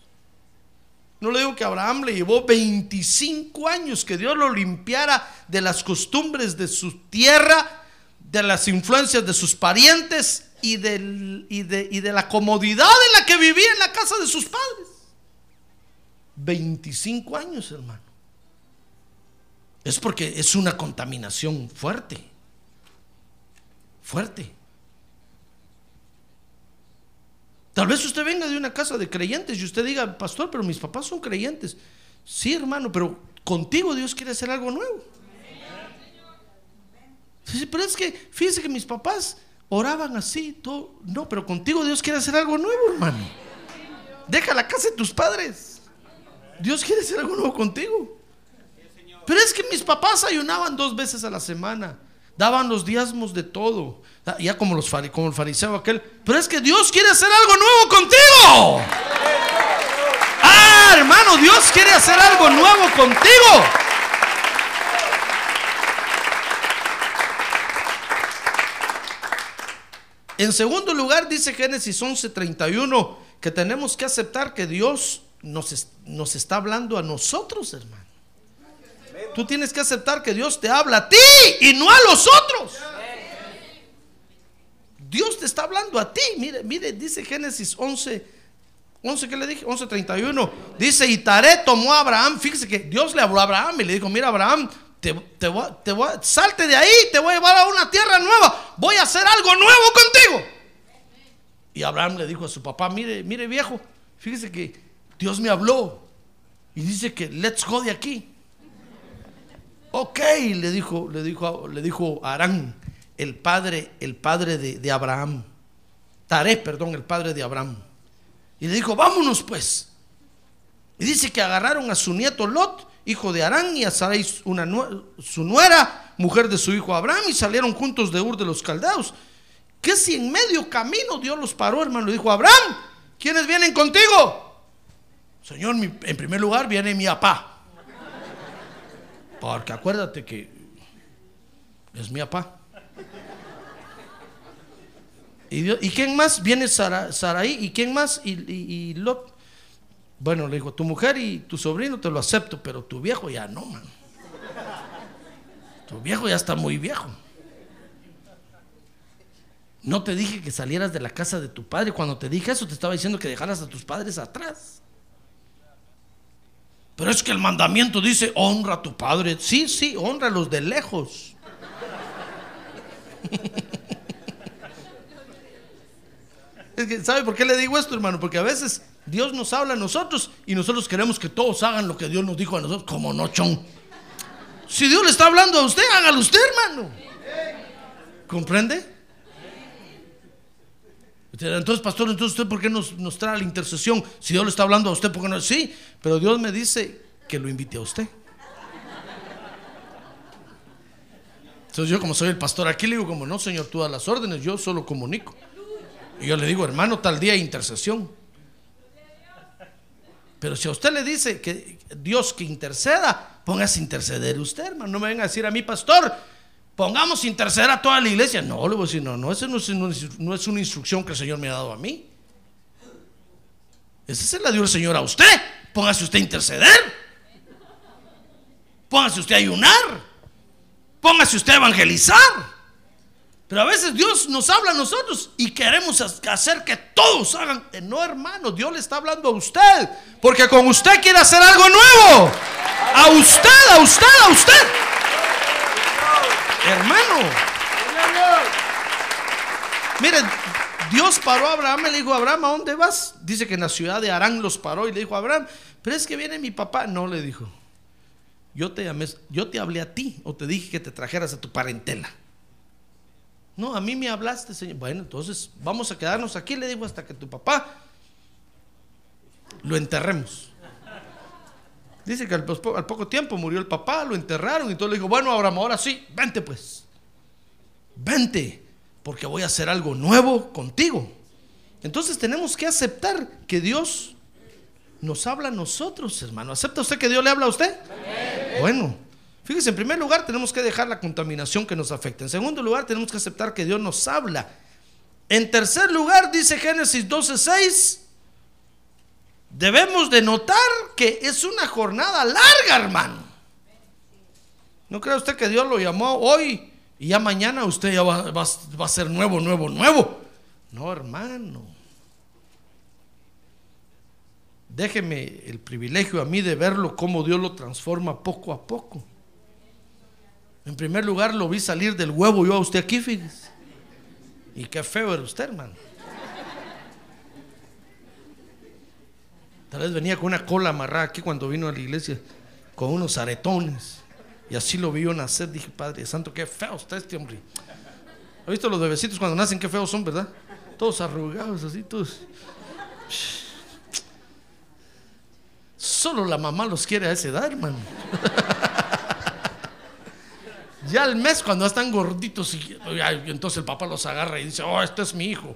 No le digo que Abraham le llevó 25 años que Dios lo limpiara de las costumbres de su tierra, de las influencias de sus parientes y, y de la comodidad en la que vivía en la casa de sus padres. 25 años, hermano. Es porque es una contaminación fuerte. Fuerte. Tal vez usted venga de una casa de creyentes y usted diga, pastor, pero mis papás son creyentes. Sí, hermano, pero contigo Dios quiere hacer algo nuevo. Sí, pero es que, fíjese que mis papás oraban así, todo. No, pero contigo Dios quiere hacer algo nuevo, hermano. Deja la casa de tus padres. Dios quiere hacer algo nuevo contigo. Pero es que mis papás ayunaban dos veces a la semana. Daban los diezmos de todo. Ya como, los, como el fariseo aquel. Pero es que Dios quiere hacer algo nuevo contigo. ¡Ah, hermano, Dios quiere hacer algo nuevo contigo. En segundo lugar, dice Génesis 11:31 que tenemos que aceptar que Dios nos, nos está hablando a nosotros, hermano. Tú tienes que aceptar que Dios te habla a ti y no a los otros. Dios te está hablando a ti. Mire, mire, dice Génesis 11, 11, ¿qué le dije? 11:31. Dice, y Taré tomó a Abraham. Fíjese que Dios le habló a Abraham y le dijo, mira Abraham, te, te te salte de ahí, te voy a llevar a una tierra nueva. Voy a hacer algo nuevo contigo. Y Abraham le dijo a su papá, mire, mire viejo, fíjese que Dios me habló y dice que let's go de aquí. Ok, le dijo, le dijo, le dijo Arán, el padre, el padre de, Abraham. Taré, perdón, el padre de Abraham. Y le dijo, vámonos pues. Y dice que agarraron a su nieto Lot, hijo de Arán, y a Sarai, una su nuera, mujer de su hijo Abraham, y salieron juntos de Ur de los Caldeos. Que si en medio camino Dios los paró, hermano, le dijo, Abraham, ¿quiénes vienen contigo? Señor, en primer lugar viene mi papá. Porque acuérdate que es mi papá. ¿Y, Dios- ¿y quién más? Viene Sara, Saraí. ¿Y quién más? Y, y- y Lot. Bueno, le dijo, tu mujer y tu sobrino te lo acepto, pero tu viejo ya no, man. Tu viejo ya está muy viejo. No te dije que salieras de la casa de tu padre. Cuando te dije eso, te estaba diciendo que dejaras a tus padres atrás. Pero es que el mandamiento dice, honra a tu padre. Sí, sí, honra a los de lejos. Es que, ¿sabe por qué le digo esto, hermano? Porque a veces Dios nos habla a nosotros y nosotros queremos que todos hagan lo que Dios nos dijo a nosotros, como no, chon. Si Dios le está hablando a usted, hágalo usted, hermano. ¿Comprende? Entonces, pastor, entonces usted, ¿por qué nos, trae la intercesión? Si Dios le está hablando a usted, ¿por qué no? Sí, pero Dios me dice que lo invite a usted. Entonces yo como soy el pastor aquí le digo como no señor tú das las órdenes yo solo comunico y yo le digo hermano tal día intercesión pero si a usted le dice que Dios que interceda póngase a interceder usted hermano no me venga a decir a mí pastor pongamos interceder a toda la iglesia no le voy a decir no no esa no no es una instrucción que el Señor me ha dado a mí esa se la dio el Señor a usted póngase usted a interceder póngase usted a ayunar Póngase usted a evangelizar. Pero a veces Dios nos habla a nosotros y queremos hacer que todos hagan. Eh, No, hermano, Dios le está hablando a usted. Porque con usted quiere hacer algo nuevo. A usted, a usted, a usted. Hermano. Mire, Dios paró a Abraham y le dijo, Abraham, ¿a dónde vas? Dice que en la ciudad de Arán los paró y le dijo, Abraham, pero es que viene mi papá. No, le dijo. Yo te, llamé, yo te hablé a ti o te dije que te trajeras a tu parentela. No, a mí me hablaste, Señor. Bueno, entonces vamos a quedarnos aquí, le digo, hasta que tu papá lo enterremos. Dice que al, poco tiempo murió el papá, lo enterraron y todo le dijo, bueno, Abraham, ahora sí, vente pues. Vente, porque voy a hacer algo nuevo contigo. Entonces tenemos que aceptar que Dios nos habla a nosotros, hermano. ¿Acepta usted que Dios le habla a usted? Bueno, fíjese, en primer lugar tenemos que dejar la contaminación que nos afecta. En segundo lugar tenemos que aceptar que Dios nos habla. En tercer lugar dice Génesis 12:6, debemos de notar que es una jornada larga, hermano. ¿No cree usted que Dios lo llamó hoy y ya mañana usted ya va, va- a ser nuevo, nuevo, nuevo? No, hermano. Déjeme el privilegio a mí de verlo cómo Dios lo transforma poco a poco. En primer lugar lo vi salir del huevo yo a usted aquí, fíjese. Y qué feo era usted, hermano. Tal vez venía con una cola amarrada aquí cuando vino a la iglesia, con unos aretones. Y así lo vi yo nacer. Dije, Padre Santo, qué feo está este hombre. ¿Ha visto los bebecitos cuando nacen? Qué feos son, ¿verdad? Todos arrugados, así, todos. Solo la mamá los quiere a esa edad, hermano. ya al mes, cuando están gorditos, y, ay, entonces el papá los agarra y dice, oh, este es mi hijo.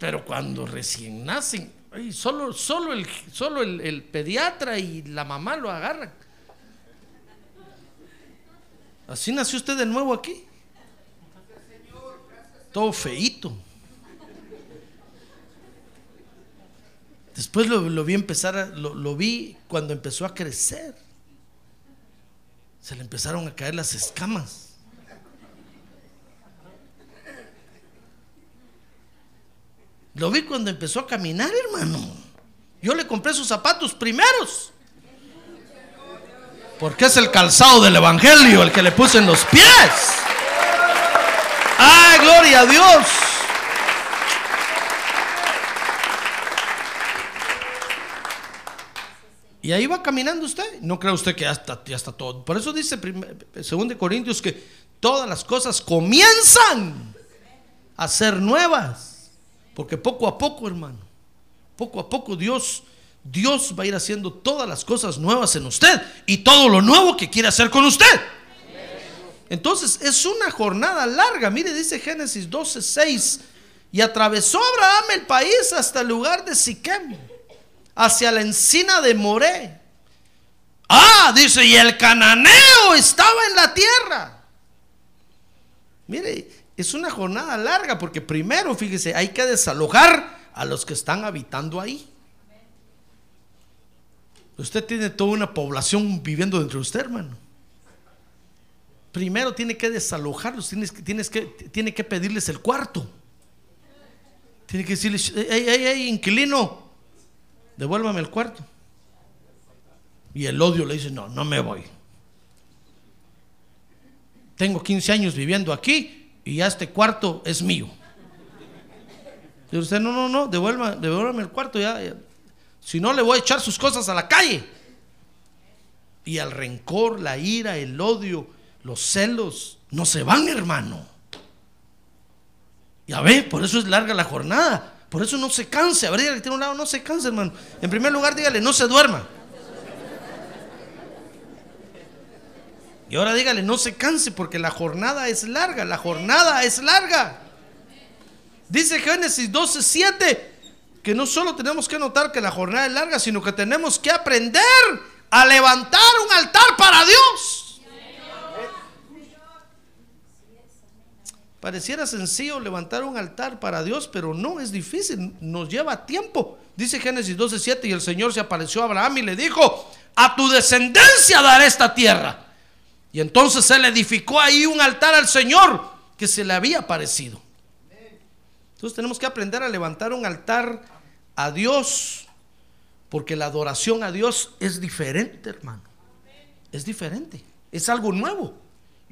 Pero cuando recién nacen, Ay, solo, solo, el, solo el, el pediatra y la mamá lo agarran. Así nació usted de nuevo aquí. Todo feito. Después lo, lo vi empezar, a- lo, lo vi cuando empezó a crecer. Se le empezaron a caer las escamas. Lo vi cuando empezó a caminar, hermano. Yo le compré sus zapatos primeros. Porque es el calzado del Evangelio el que le puse en los pies. ¡Ah, gloria a Dios! Y ahí va caminando usted. No cree usted que ya está, ya está todo. Por eso dice 2 Corintios que todas las cosas comienzan a ser nuevas. Porque poco a poco, hermano, poco a poco Dios, Dios va a ir haciendo todas las cosas nuevas en usted y todo lo nuevo que quiere hacer con usted. Entonces es una jornada larga. Mire, dice Génesis 12, 6. Y atravesó Abraham el país hasta el lugar de Siquem, hacia la encina de Moré. Ah, dice, y el cananeo estaba en la tierra. Mire, es una jornada larga porque primero, fíjese, hay que desalojar a los que están habitando ahí. Usted tiene toda una población viviendo dentro de usted, hermano. Primero tiene que desalojarlos, tienes, que- tiene que pedirles el cuarto. Tiene que decirles, hey, hey, hey, inquilino, devuélvame el cuarto. Y el odio le dice, no, no me voy. Tengo 15 años viviendo aquí y ya este cuarto es mío. Y usted, no, no, no, devuélvame, devuélvame el cuarto ya. Si no, le voy a echar sus cosas a la calle. Y el rencor, la ira, el odio, los celos, no se van, hermano. Ya ve, por eso es larga la jornada. Por eso no se canse. A ver, dígale que tiene un lado, no se canse, hermano. En primer lugar, dígale, no se duerma. Y ahora dígale, no se canse porque la jornada es larga, la jornada es larga. Dice Génesis 12, 7, que no solo tenemos que notar que la jornada es larga, sino que tenemos que aprender a levantar un altar para Dios. Pareciera sencillo levantar un altar para Dios, pero no es difícil, nos lleva tiempo. Dice Génesis 12:7 y el Señor se apareció a Abraham y le dijo, a tu descendencia daré esta tierra. Y entonces él edificó ahí un altar al Señor que se le había aparecido. Entonces tenemos que aprender a levantar un altar a Dios, porque la adoración a Dios es diferente, hermano. Es diferente, es algo nuevo.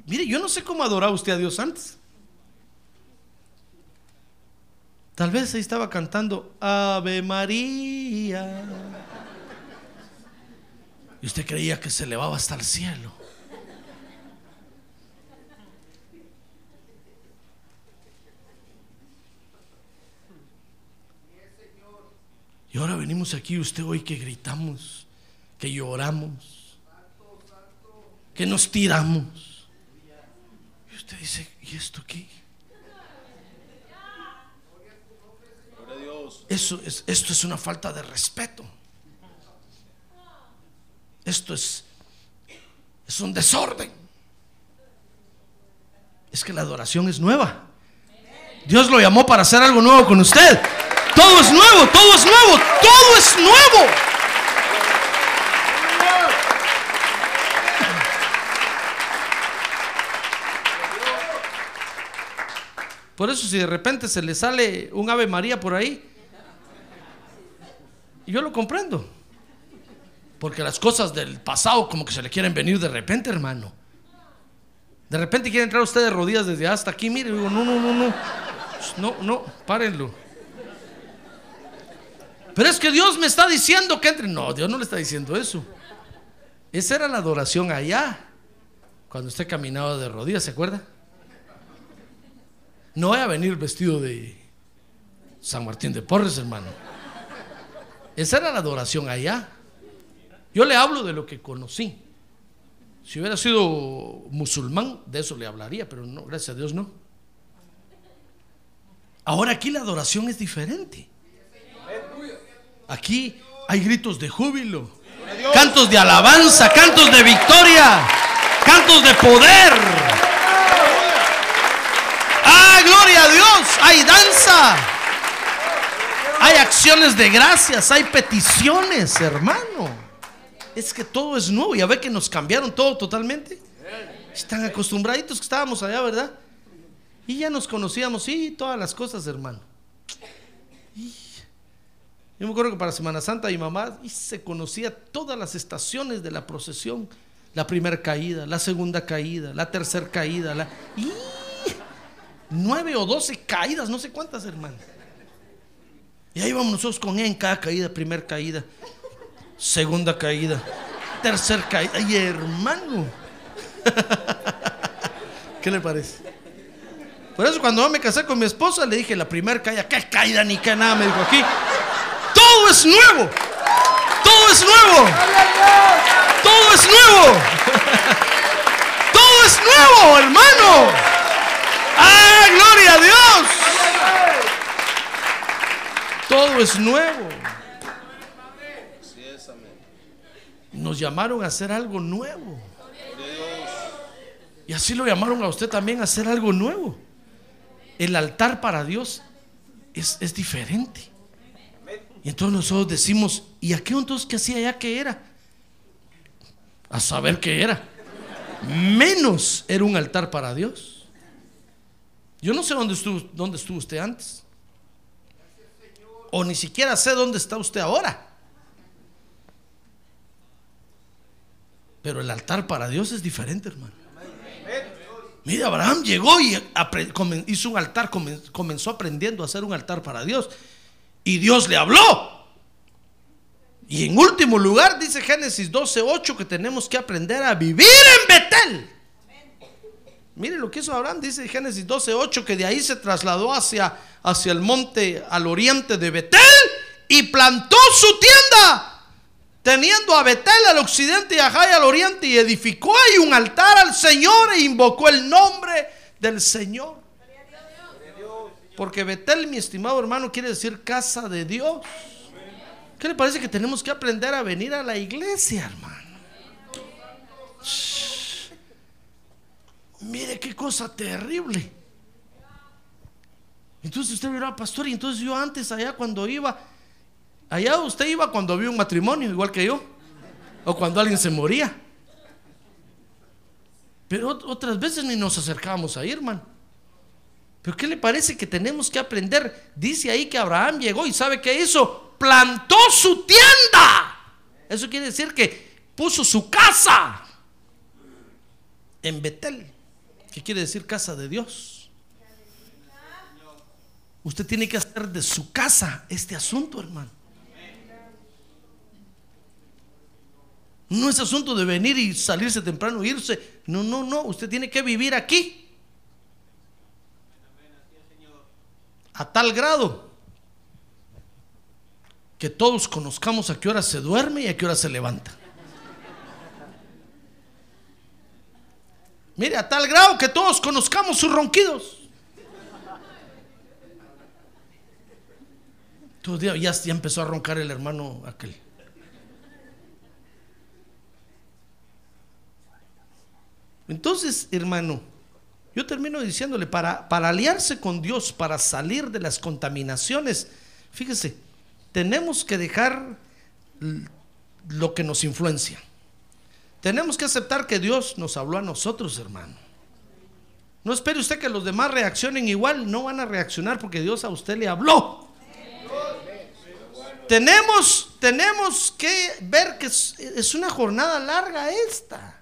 Mire, yo no sé cómo adoraba usted a Dios antes. Tal vez ahí estaba cantando Ave María. Y usted creía que se elevaba hasta el cielo. Y ahora venimos aquí, usted hoy que gritamos, que lloramos, que nos tiramos. Y usted dice, ¿y esto qué? Eso es, esto es una falta de respeto. Esto es, es un desorden. Es que la adoración es nueva. Dios lo llamó para hacer algo nuevo con usted. Todo es nuevo, todo es nuevo, todo es nuevo. Por eso si de repente se le sale un Ave María por ahí, yo lo comprendo. Porque las cosas del pasado como que se le quieren venir de repente, hermano. De repente quiere entrar usted de rodillas desde hasta aquí, mire, digo, no, no, no, no. No, no, párenlo. Pero es que Dios me está diciendo que entre. No, Dios no le está diciendo eso. Esa era la adoración allá. Cuando usted caminaba de rodillas, ¿se acuerda? No voy a venir vestido de San Martín de Porres, hermano. Esa era la adoración allá. Yo le hablo de lo que conocí. Si hubiera sido musulmán, de eso le hablaría, pero no, gracias a Dios no. Ahora aquí la adoración es diferente. Aquí hay gritos de júbilo, cantos de alabanza, cantos de victoria, cantos de poder. ¡Ah, gloria a Dios! Hay danza. Hay acciones de gracias, hay peticiones, hermano. Es que todo es nuevo. Ya ve que nos cambiaron todo totalmente. Están acostumbraditos que estábamos allá, ¿verdad? Y ya nos conocíamos, sí, todas las cosas, hermano. Yo me acuerdo que para Semana Santa mi mamá y se conocía todas las estaciones de la procesión. La primera caída, la segunda caída, la tercera caída, la... ¡Y! Nueve o doce caídas, no sé cuántas, hermano. Y ahí vamos nosotros con ella en cada caída, primera caída, segunda caída, tercera caída. Ay, hermano. ¿Qué le parece? Por eso cuando me casé con mi esposa le dije la primera caída, ¿qué caída ni qué nada? Me dijo aquí. Todo es nuevo. Todo es nuevo. Todo es nuevo. Todo es nuevo, hermano. ¡Ah, gloria a Dios! Todo es nuevo. Nos llamaron a hacer algo nuevo. Y así lo llamaron a usted también a hacer algo nuevo. El altar para Dios es, es diferente. Y entonces nosotros decimos, ¿y aquello entonces qué hacía ya que era? A saber qué era. Menos era un altar para Dios. Yo no sé dónde estuvo, dónde estuvo usted antes. O ni siquiera sé dónde está usted ahora. Pero el altar para Dios es diferente, hermano. Mira, Abraham llegó y hizo un altar, comen- comenzó aprendiendo a hacer un altar para Dios. Y Dios le habló. Y en último lugar, dice Génesis 12:8 que tenemos que aprender a vivir en Betel. Mire lo que hizo Abraham, dice Génesis 12:8 que de ahí se trasladó hacia, hacia el monte al oriente de Betel y plantó su tienda teniendo a Betel al occidente y a Jai al oriente, y edificó ahí un altar al Señor e invocó el nombre del Señor. Porque Betel, mi estimado hermano, quiere decir casa de Dios. ¿Qué le parece que tenemos que aprender a venir a la iglesia, hermano? Mire qué cosa terrible. Entonces usted miraba, pastor, y entonces yo antes allá cuando iba, Allá usted iba cuando había un matrimonio, igual que yo, o cuando alguien se moría. Pero ot- otras veces ni nos acercábamos ahí, hermano. Pero ¿qué le parece que tenemos que aprender? Dice ahí que Abraham llegó y ¿sabe qué hizo? Plantó su tienda. Eso quiere decir que puso su casa en Betel. ¿Qué quiere decir casa de Dios? Usted tiene que hacer de su casa este asunto, hermano. No es asunto de venir y salirse temprano irse. No, no, no. Usted tiene que vivir aquí. A tal grado que todos conozcamos a qué hora se duerme y a qué hora se levanta. Mire, a tal grado que todos conozcamos sus ronquidos. Ya, ya empezó a roncar el hermano aquel. Entonces, hermano, yo termino diciéndole, para, para aliarse con Dios, para salir de las contaminaciones, fíjese, tenemos que dejar lo que nos influencia. Tenemos que aceptar que Dios nos habló a nosotros, hermano. No espere usted que los demás reaccionen igual, no van a reaccionar porque Dios a usted le habló. Tenemos, tenemos que ver que es, es una jornada larga esta.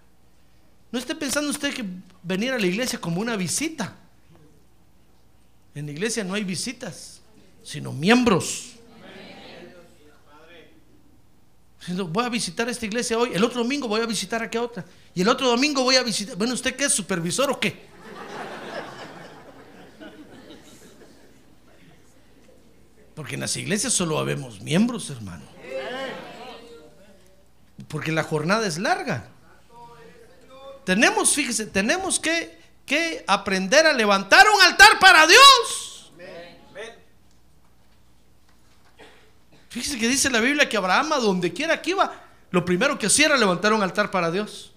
No esté pensando usted que venir a la iglesia como una visita. En la iglesia no hay visitas, sino miembros. Voy a visitar esta iglesia hoy, el otro domingo voy a visitar a qué otra, y el otro domingo voy a visitar. Bueno, ¿usted qué es supervisor o qué? Porque en las iglesias solo habemos miembros, hermano. Porque la jornada es larga. Tenemos, fíjese, tenemos que, que aprender a levantar un altar para Dios. Fíjese que dice la Biblia que Abraham, a donde quiera que iba, lo primero que hacía era levantar un altar para Dios.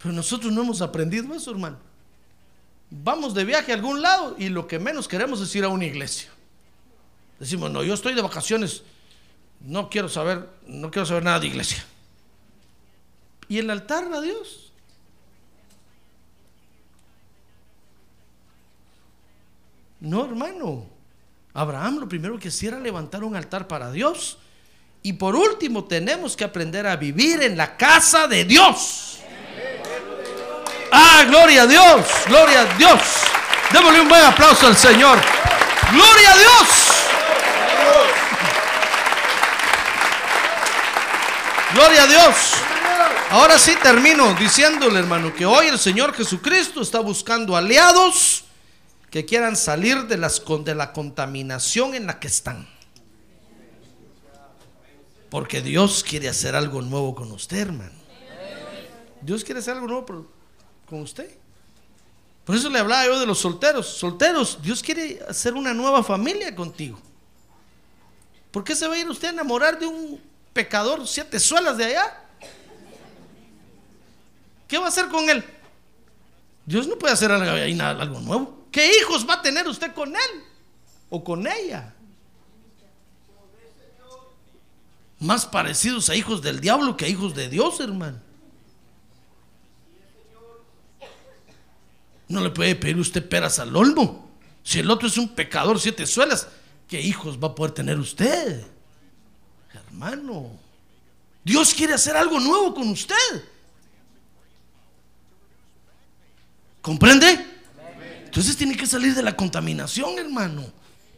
Pero nosotros no hemos aprendido eso, hermano. Vamos de viaje a algún lado y lo que menos queremos es ir a una iglesia. Decimos, no, yo estoy de vacaciones, no quiero saber, no quiero saber nada de iglesia. ¿Y el altar a Dios? No, hermano. Abraham lo primero que hacía levantar un altar para Dios. Y por último, tenemos que aprender a vivir en la casa de Dios. Ah, gloria a Dios, gloria a Dios. Démosle un buen aplauso al Señor. Gloria a Dios. Gloria a Dios. Ahora sí termino diciéndole, hermano, que hoy el Señor Jesucristo está buscando aliados que quieran salir de, las, de la contaminación en la que están. Porque Dios quiere hacer algo nuevo con usted, hermano. Dios quiere hacer algo nuevo con usted. Por eso le hablaba yo de los solteros. Solteros, Dios quiere hacer una nueva familia contigo. ¿Por qué se va a ir usted a enamorar de un pecador siete suelas de allá? ¿Qué va a hacer con él? Dios no puede hacer algo, nuevo. ¿Qué hijos va a tener usted con él o con ella? Más parecidos a hijos del diablo que a hijos de Dios, hermano. No le puede pedir usted peras al olmo. Si el otro es un pecador, siete suelas, ¿qué hijos va a poder tener usted? Hermano, Dios quiere hacer algo nuevo con usted. ¿Comprende? Entonces tiene que salir de la contaminación, hermano.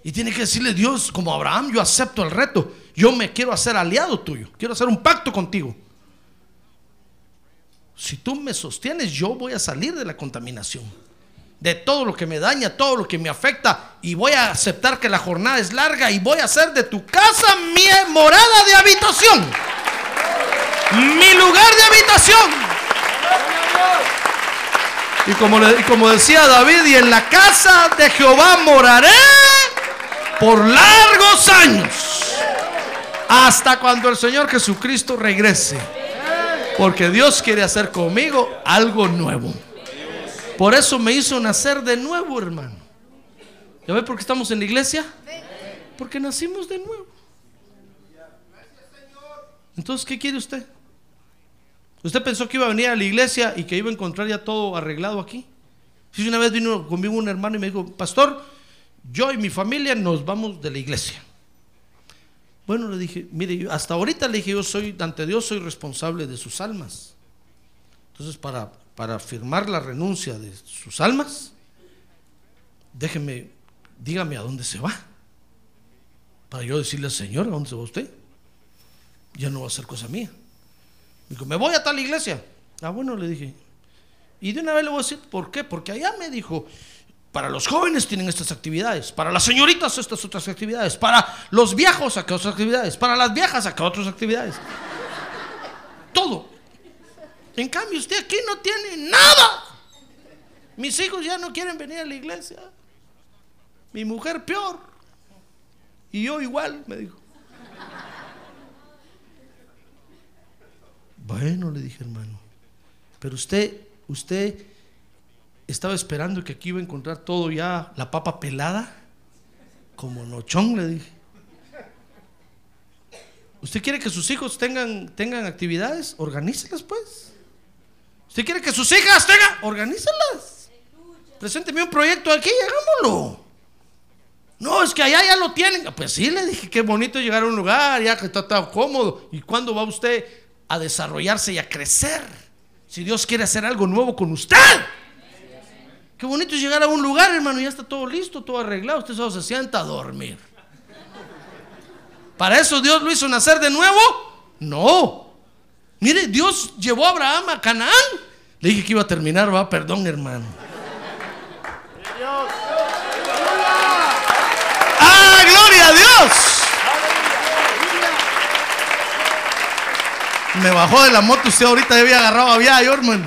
Y tiene que decirle Dios, como Abraham, yo acepto el reto. Yo me quiero hacer aliado tuyo. Quiero hacer un pacto contigo. Si tú me sostienes, yo voy a salir de la contaminación. De todo lo que me daña, todo lo que me afecta. Y voy a aceptar que la jornada es larga y voy a hacer de tu casa mi morada de habitación. Mi lugar de habitación. Y como, y como decía David, y en la casa de Jehová moraré por largos años. Hasta cuando el Señor Jesucristo regrese. Porque Dios quiere hacer conmigo algo nuevo. Por eso me hizo nacer de nuevo, hermano. ¿Ya ve por qué estamos en la iglesia? Porque nacimos de nuevo. Entonces, ¿qué quiere usted? ¿Usted pensó que iba a venir a la iglesia y que iba a encontrar ya todo arreglado aquí? Si una vez vino conmigo un hermano y me dijo, pastor, yo y mi familia nos vamos de la iglesia. Bueno, le dije, mire, hasta ahorita le dije, yo soy, ante Dios soy responsable de sus almas. Entonces, para, para firmar la renuncia de sus almas, déjeme, dígame a dónde se va. Para yo decirle al Señor, ¿a dónde se va usted? Ya no va a ser cosa mía. Dijo, me voy a tal iglesia. Ah, bueno, le dije. Y de una vez le voy a decir, ¿por qué? Porque allá me dijo, para los jóvenes tienen estas actividades, para las señoritas estas otras actividades, para los viejos acá otras actividades, para las viejas acá otras actividades. Todo. En cambio, usted aquí no tiene nada. Mis hijos ya no quieren venir a la iglesia. Mi mujer peor. Y yo igual, me dijo. Bueno, le dije, hermano. Pero usted, usted estaba esperando que aquí iba a encontrar todo ya, la papa pelada. Como nochón, le dije. ¿Usted quiere que sus hijos tengan, tengan actividades? Organícelas, pues. ¿Usted quiere que sus hijas tengan? Organícelas. Presénteme un proyecto aquí hagámoslo. No, es que allá ya lo tienen. Pues sí, le dije, qué bonito llegar a un lugar, ya que está tan cómodo. ¿Y cuándo va usted a desarrollarse y a crecer? Si Dios quiere hacer algo nuevo con usted. Qué bonito es llegar a un lugar, hermano, y ya está todo listo, todo arreglado. Usted solo se sienta a dormir. ¿Para eso Dios lo hizo nacer de nuevo? No. Mire, Dios llevó a Abraham a Canaán. Le dije que iba a terminar, va, perdón, hermano. ¡Ah, gloria a Dios! Me bajó de la moto usted ahorita ya había agarrado a yo, hermano.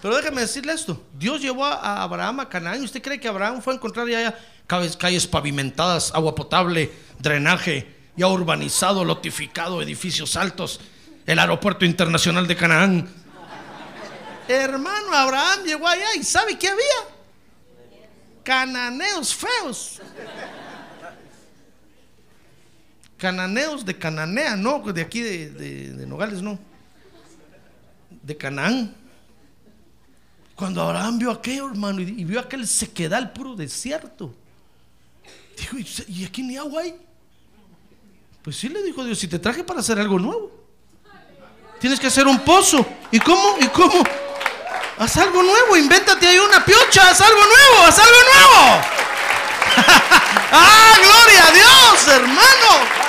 Pero déjeme decirle esto. Dios llevó a Abraham a Canaán. ¿Usted cree que Abraham fue a encontrar ya calles pavimentadas, agua potable, drenaje, ya urbanizado, lotificado, edificios altos, el aeropuerto internacional de Canaán. Hermano, Abraham llegó allá y ¿sabe qué había? Cananeos feos. Cananeos de Cananea, no, de aquí de, de- de Nogales, no. De Canaán. Cuando Abraham vio aquello, hermano, y, y vio aquel sequedal puro desierto, dijo, "¿Y se- ¿y aquí ni agua hay? Pues sí le dijo Dios, si te traje para hacer algo nuevo, tienes que hacer un pozo. ¿Y cómo? ¿Y cómo? Haz algo nuevo, invéntate ahí una piocha, haz algo nuevo, haz algo nuevo. ¡Ah, gloria a Dios, hermano!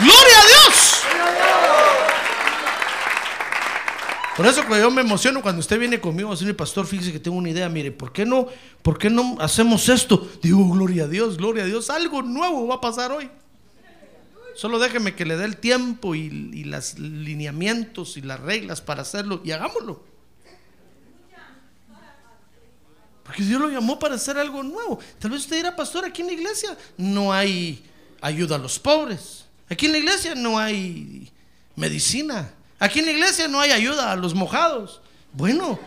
¡Gloria a Dios! Por eso que yo me emociono cuando usted viene conmigo a decir, pastor, fíjese que tengo una idea, mire, ¿por qué no, por qué no hacemos esto? Digo, gloria a Dios, gloria a Dios, algo nuevo va a pasar hoy. Solo déjeme que le dé el tiempo y, y los lineamientos y las reglas para hacerlo y hagámoslo. Porque Dios lo llamó para hacer algo nuevo. Tal vez usted dirá, pastor, aquí en la iglesia no hay ayuda a los pobres. Aquí en la iglesia no hay medicina. Aquí en la iglesia no hay ayuda a los mojados. Bueno,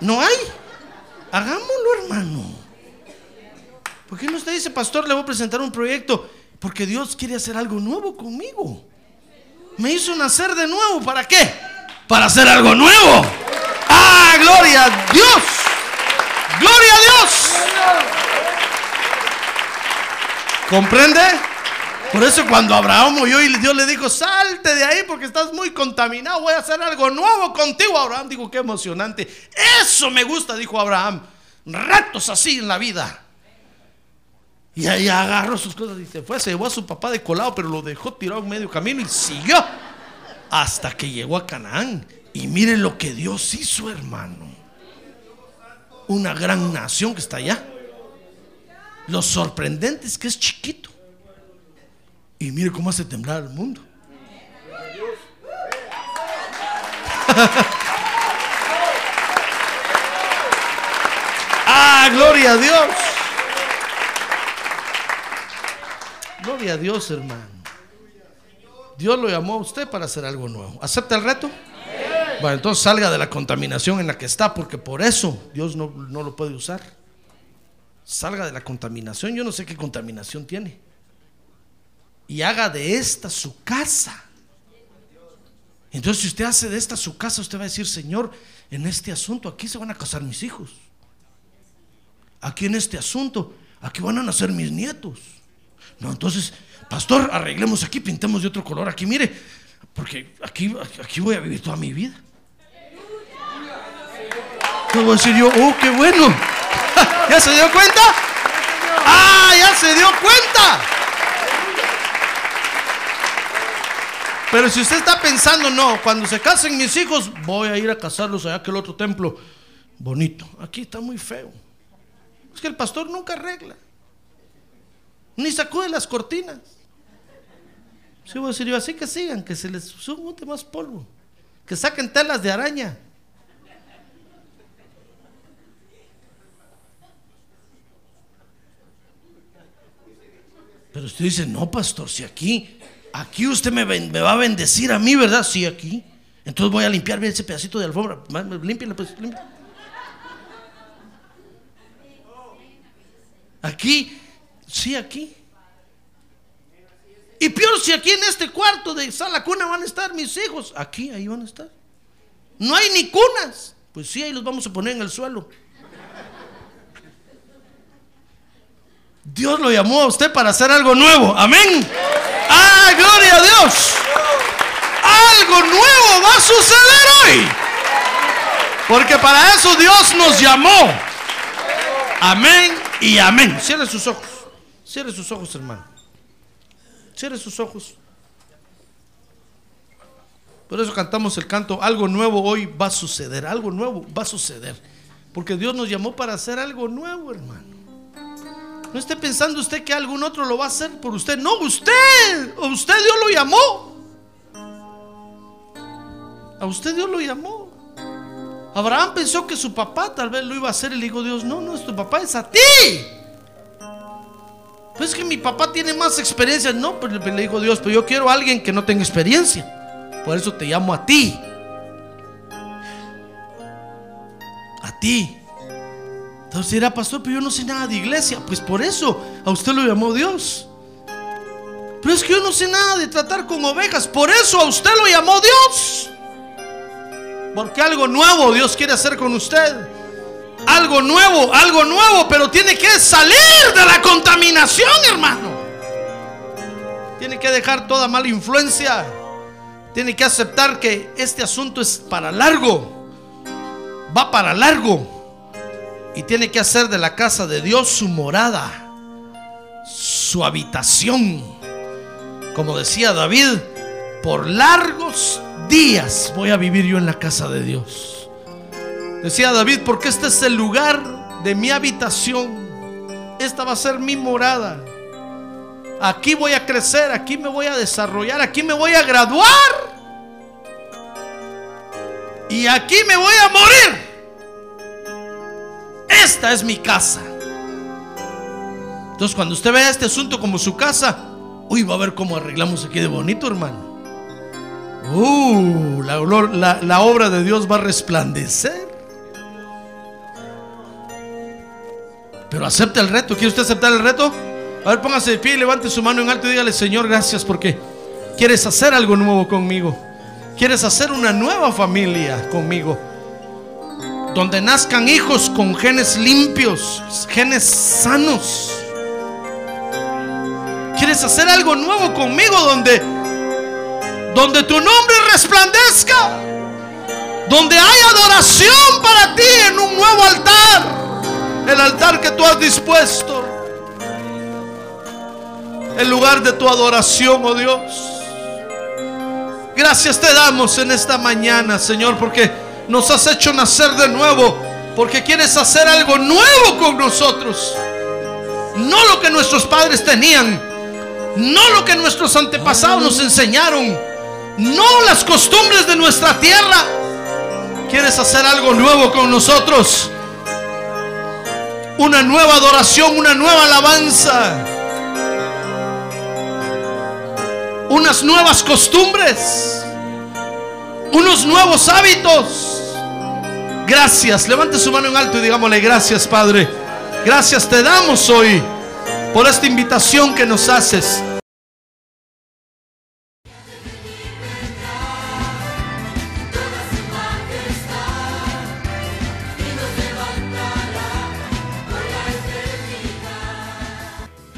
no hay. Hagámoslo, hermano. ¿Por qué no usted dice, pastor, le voy a presentar un proyecto? Porque Dios quiere hacer algo nuevo conmigo. Me hizo nacer de nuevo. ¿Para qué? Para hacer algo nuevo. ¡Ah, gloria a Dios! ¡Gloria a Dios! ¿Comprende? Por eso cuando Abraham oyó y Dios le dijo, salte de ahí porque estás muy contaminado, voy a hacer algo nuevo contigo. Abraham dijo, qué emocionante. Eso me gusta, dijo Abraham. Retos así en la vida. Y ahí agarró sus cosas y se fue, se llevó a su papá de colado, pero lo dejó tirado en medio camino y siguió hasta que llegó a Canaán. Y mire lo que Dios hizo, hermano. Una gran nación que está allá. Lo sorprendente es que es chiquito. Y mire cómo hace temblar al mundo. ah, gloria a Dios. Gloria a Dios, hermano. Dios lo llamó a usted para hacer algo nuevo. ¿Acepta el reto? Bueno, entonces salga de la contaminación en la que está, porque por eso Dios no, no lo puede usar. Salga de la contaminación. Yo no sé qué contaminación tiene. Y haga de esta su casa. Entonces, si usted hace de esta su casa, usted va a decir, Señor, en este asunto aquí se van a casar mis hijos. Aquí en este asunto, aquí van a nacer mis nietos. No, entonces, pastor, arreglemos aquí, pintemos de otro color aquí, mire, porque aquí, aquí voy a vivir toda mi vida. ¿Qué voy decir yo? Oh, qué bueno. ¿Ya se dio cuenta? Ah, ya se dio cuenta. Pero si usted está pensando, no, cuando se casen mis hijos, voy a ir a casarlos allá que el otro templo bonito. Aquí está muy feo. Es que el pastor nunca arregla. Ni sacude las cortinas. Sí, voy a yo, así que sigan, que se les suba más polvo. Que saquen telas de araña. Pero usted dice, no, pastor, si aquí, aquí usted me, va a bendecir a mí, ¿verdad? Sí, aquí. Entonces voy a limpiar ese pedacito de alfombra. Límpiala, pues, límpiala. Aquí, sí, aquí. Y peor si aquí en este cuarto de sala cuna van a estar mis hijos. Aquí, ahí van a estar. No hay ni cunas. Pues sí, ahí los vamos a poner en el suelo. Dios lo llamó a usted para hacer algo nuevo. Amén. Ah, gloria a Dios. Algo nuevo va a suceder hoy. Porque para eso Dios nos llamó. Amén y amén. Cierre sus ojos. Cierre sus ojos, hermano. Cierre sus ojos. Por eso cantamos el canto, algo nuevo hoy va a suceder, algo nuevo va a suceder. Porque Dios nos llamó para hacer algo nuevo, hermano. No esté pensando usted que algún otro lo va a hacer por usted. No, usted, a usted Dios lo llamó. A usted Dios lo llamó. Abraham pensó que su papá tal vez lo iba a hacer y le dijo Dios, no, no es tu papá, es a ti. Pues que mi papá tiene más experiencia. No, pero le dijo Dios, pero yo quiero a alguien que no tenga experiencia. Por eso te llamo a ti. A ti. Entonces dirá, pastor, pero yo no sé nada de iglesia. Pues por eso a usted lo llamó Dios. Pero es que yo no sé nada de tratar con ovejas. Por eso a usted lo llamó Dios. Porque algo nuevo Dios quiere hacer con usted. Algo nuevo, algo nuevo, pero tiene que salir de la contaminación, hermano. Tiene que dejar toda mala influencia. Tiene que aceptar que este asunto es para largo. Va para largo. Y tiene que hacer de la casa de Dios su morada, su habitación. Como decía David, por largos días voy a vivir yo en la casa de Dios. Decía David, porque este es el lugar de mi habitación. Esta va a ser mi morada. Aquí voy a crecer, aquí me voy a desarrollar, aquí me voy a graduar. Y aquí me voy a morir. Esta es mi casa. Entonces cuando usted vea este asunto como su casa, uy, va a ver cómo arreglamos aquí de bonito, hermano. Uh, la, obra de Dios va a resplandecer. Pero acepta el reto. ¿Quiere usted aceptar el reto? A ver, póngase de pie y levante su mano en alto y dígale, Señor, gracias porque quieres hacer algo nuevo conmigo. Quieres hacer una nueva familia conmigo. Donde nazcan hijos con genes limpios, genes sanos. Quieres hacer algo nuevo conmigo donde donde tu nombre resplandezca. Donde hay adoración para ti en un nuevo altar el altar que tú has dispuesto, el lugar de tu adoración, oh Dios. Gracias te damos en esta mañana, Señor, porque nos has hecho nacer de nuevo, porque quieres hacer algo nuevo con nosotros. No lo que nuestros padres tenían, no lo que nuestros antepasados nos enseñaron, no las costumbres de nuestra tierra. Quieres hacer algo nuevo con nosotros una nueva adoración, una nueva alabanza, unas nuevas costumbres, unos nuevos hábitos. Gracias, levante su mano en alto y digámosle gracias Padre. Gracias te damos hoy por esta invitación que nos haces.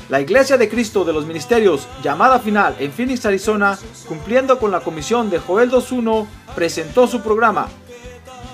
La Iglesia de Cristo de los Ministerios Llamada Final en Phoenix, Arizona, cumpliendo con la comisión de Joel 2.1, presentó su programa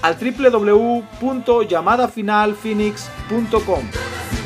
al www.llamadafinalphoenix.com.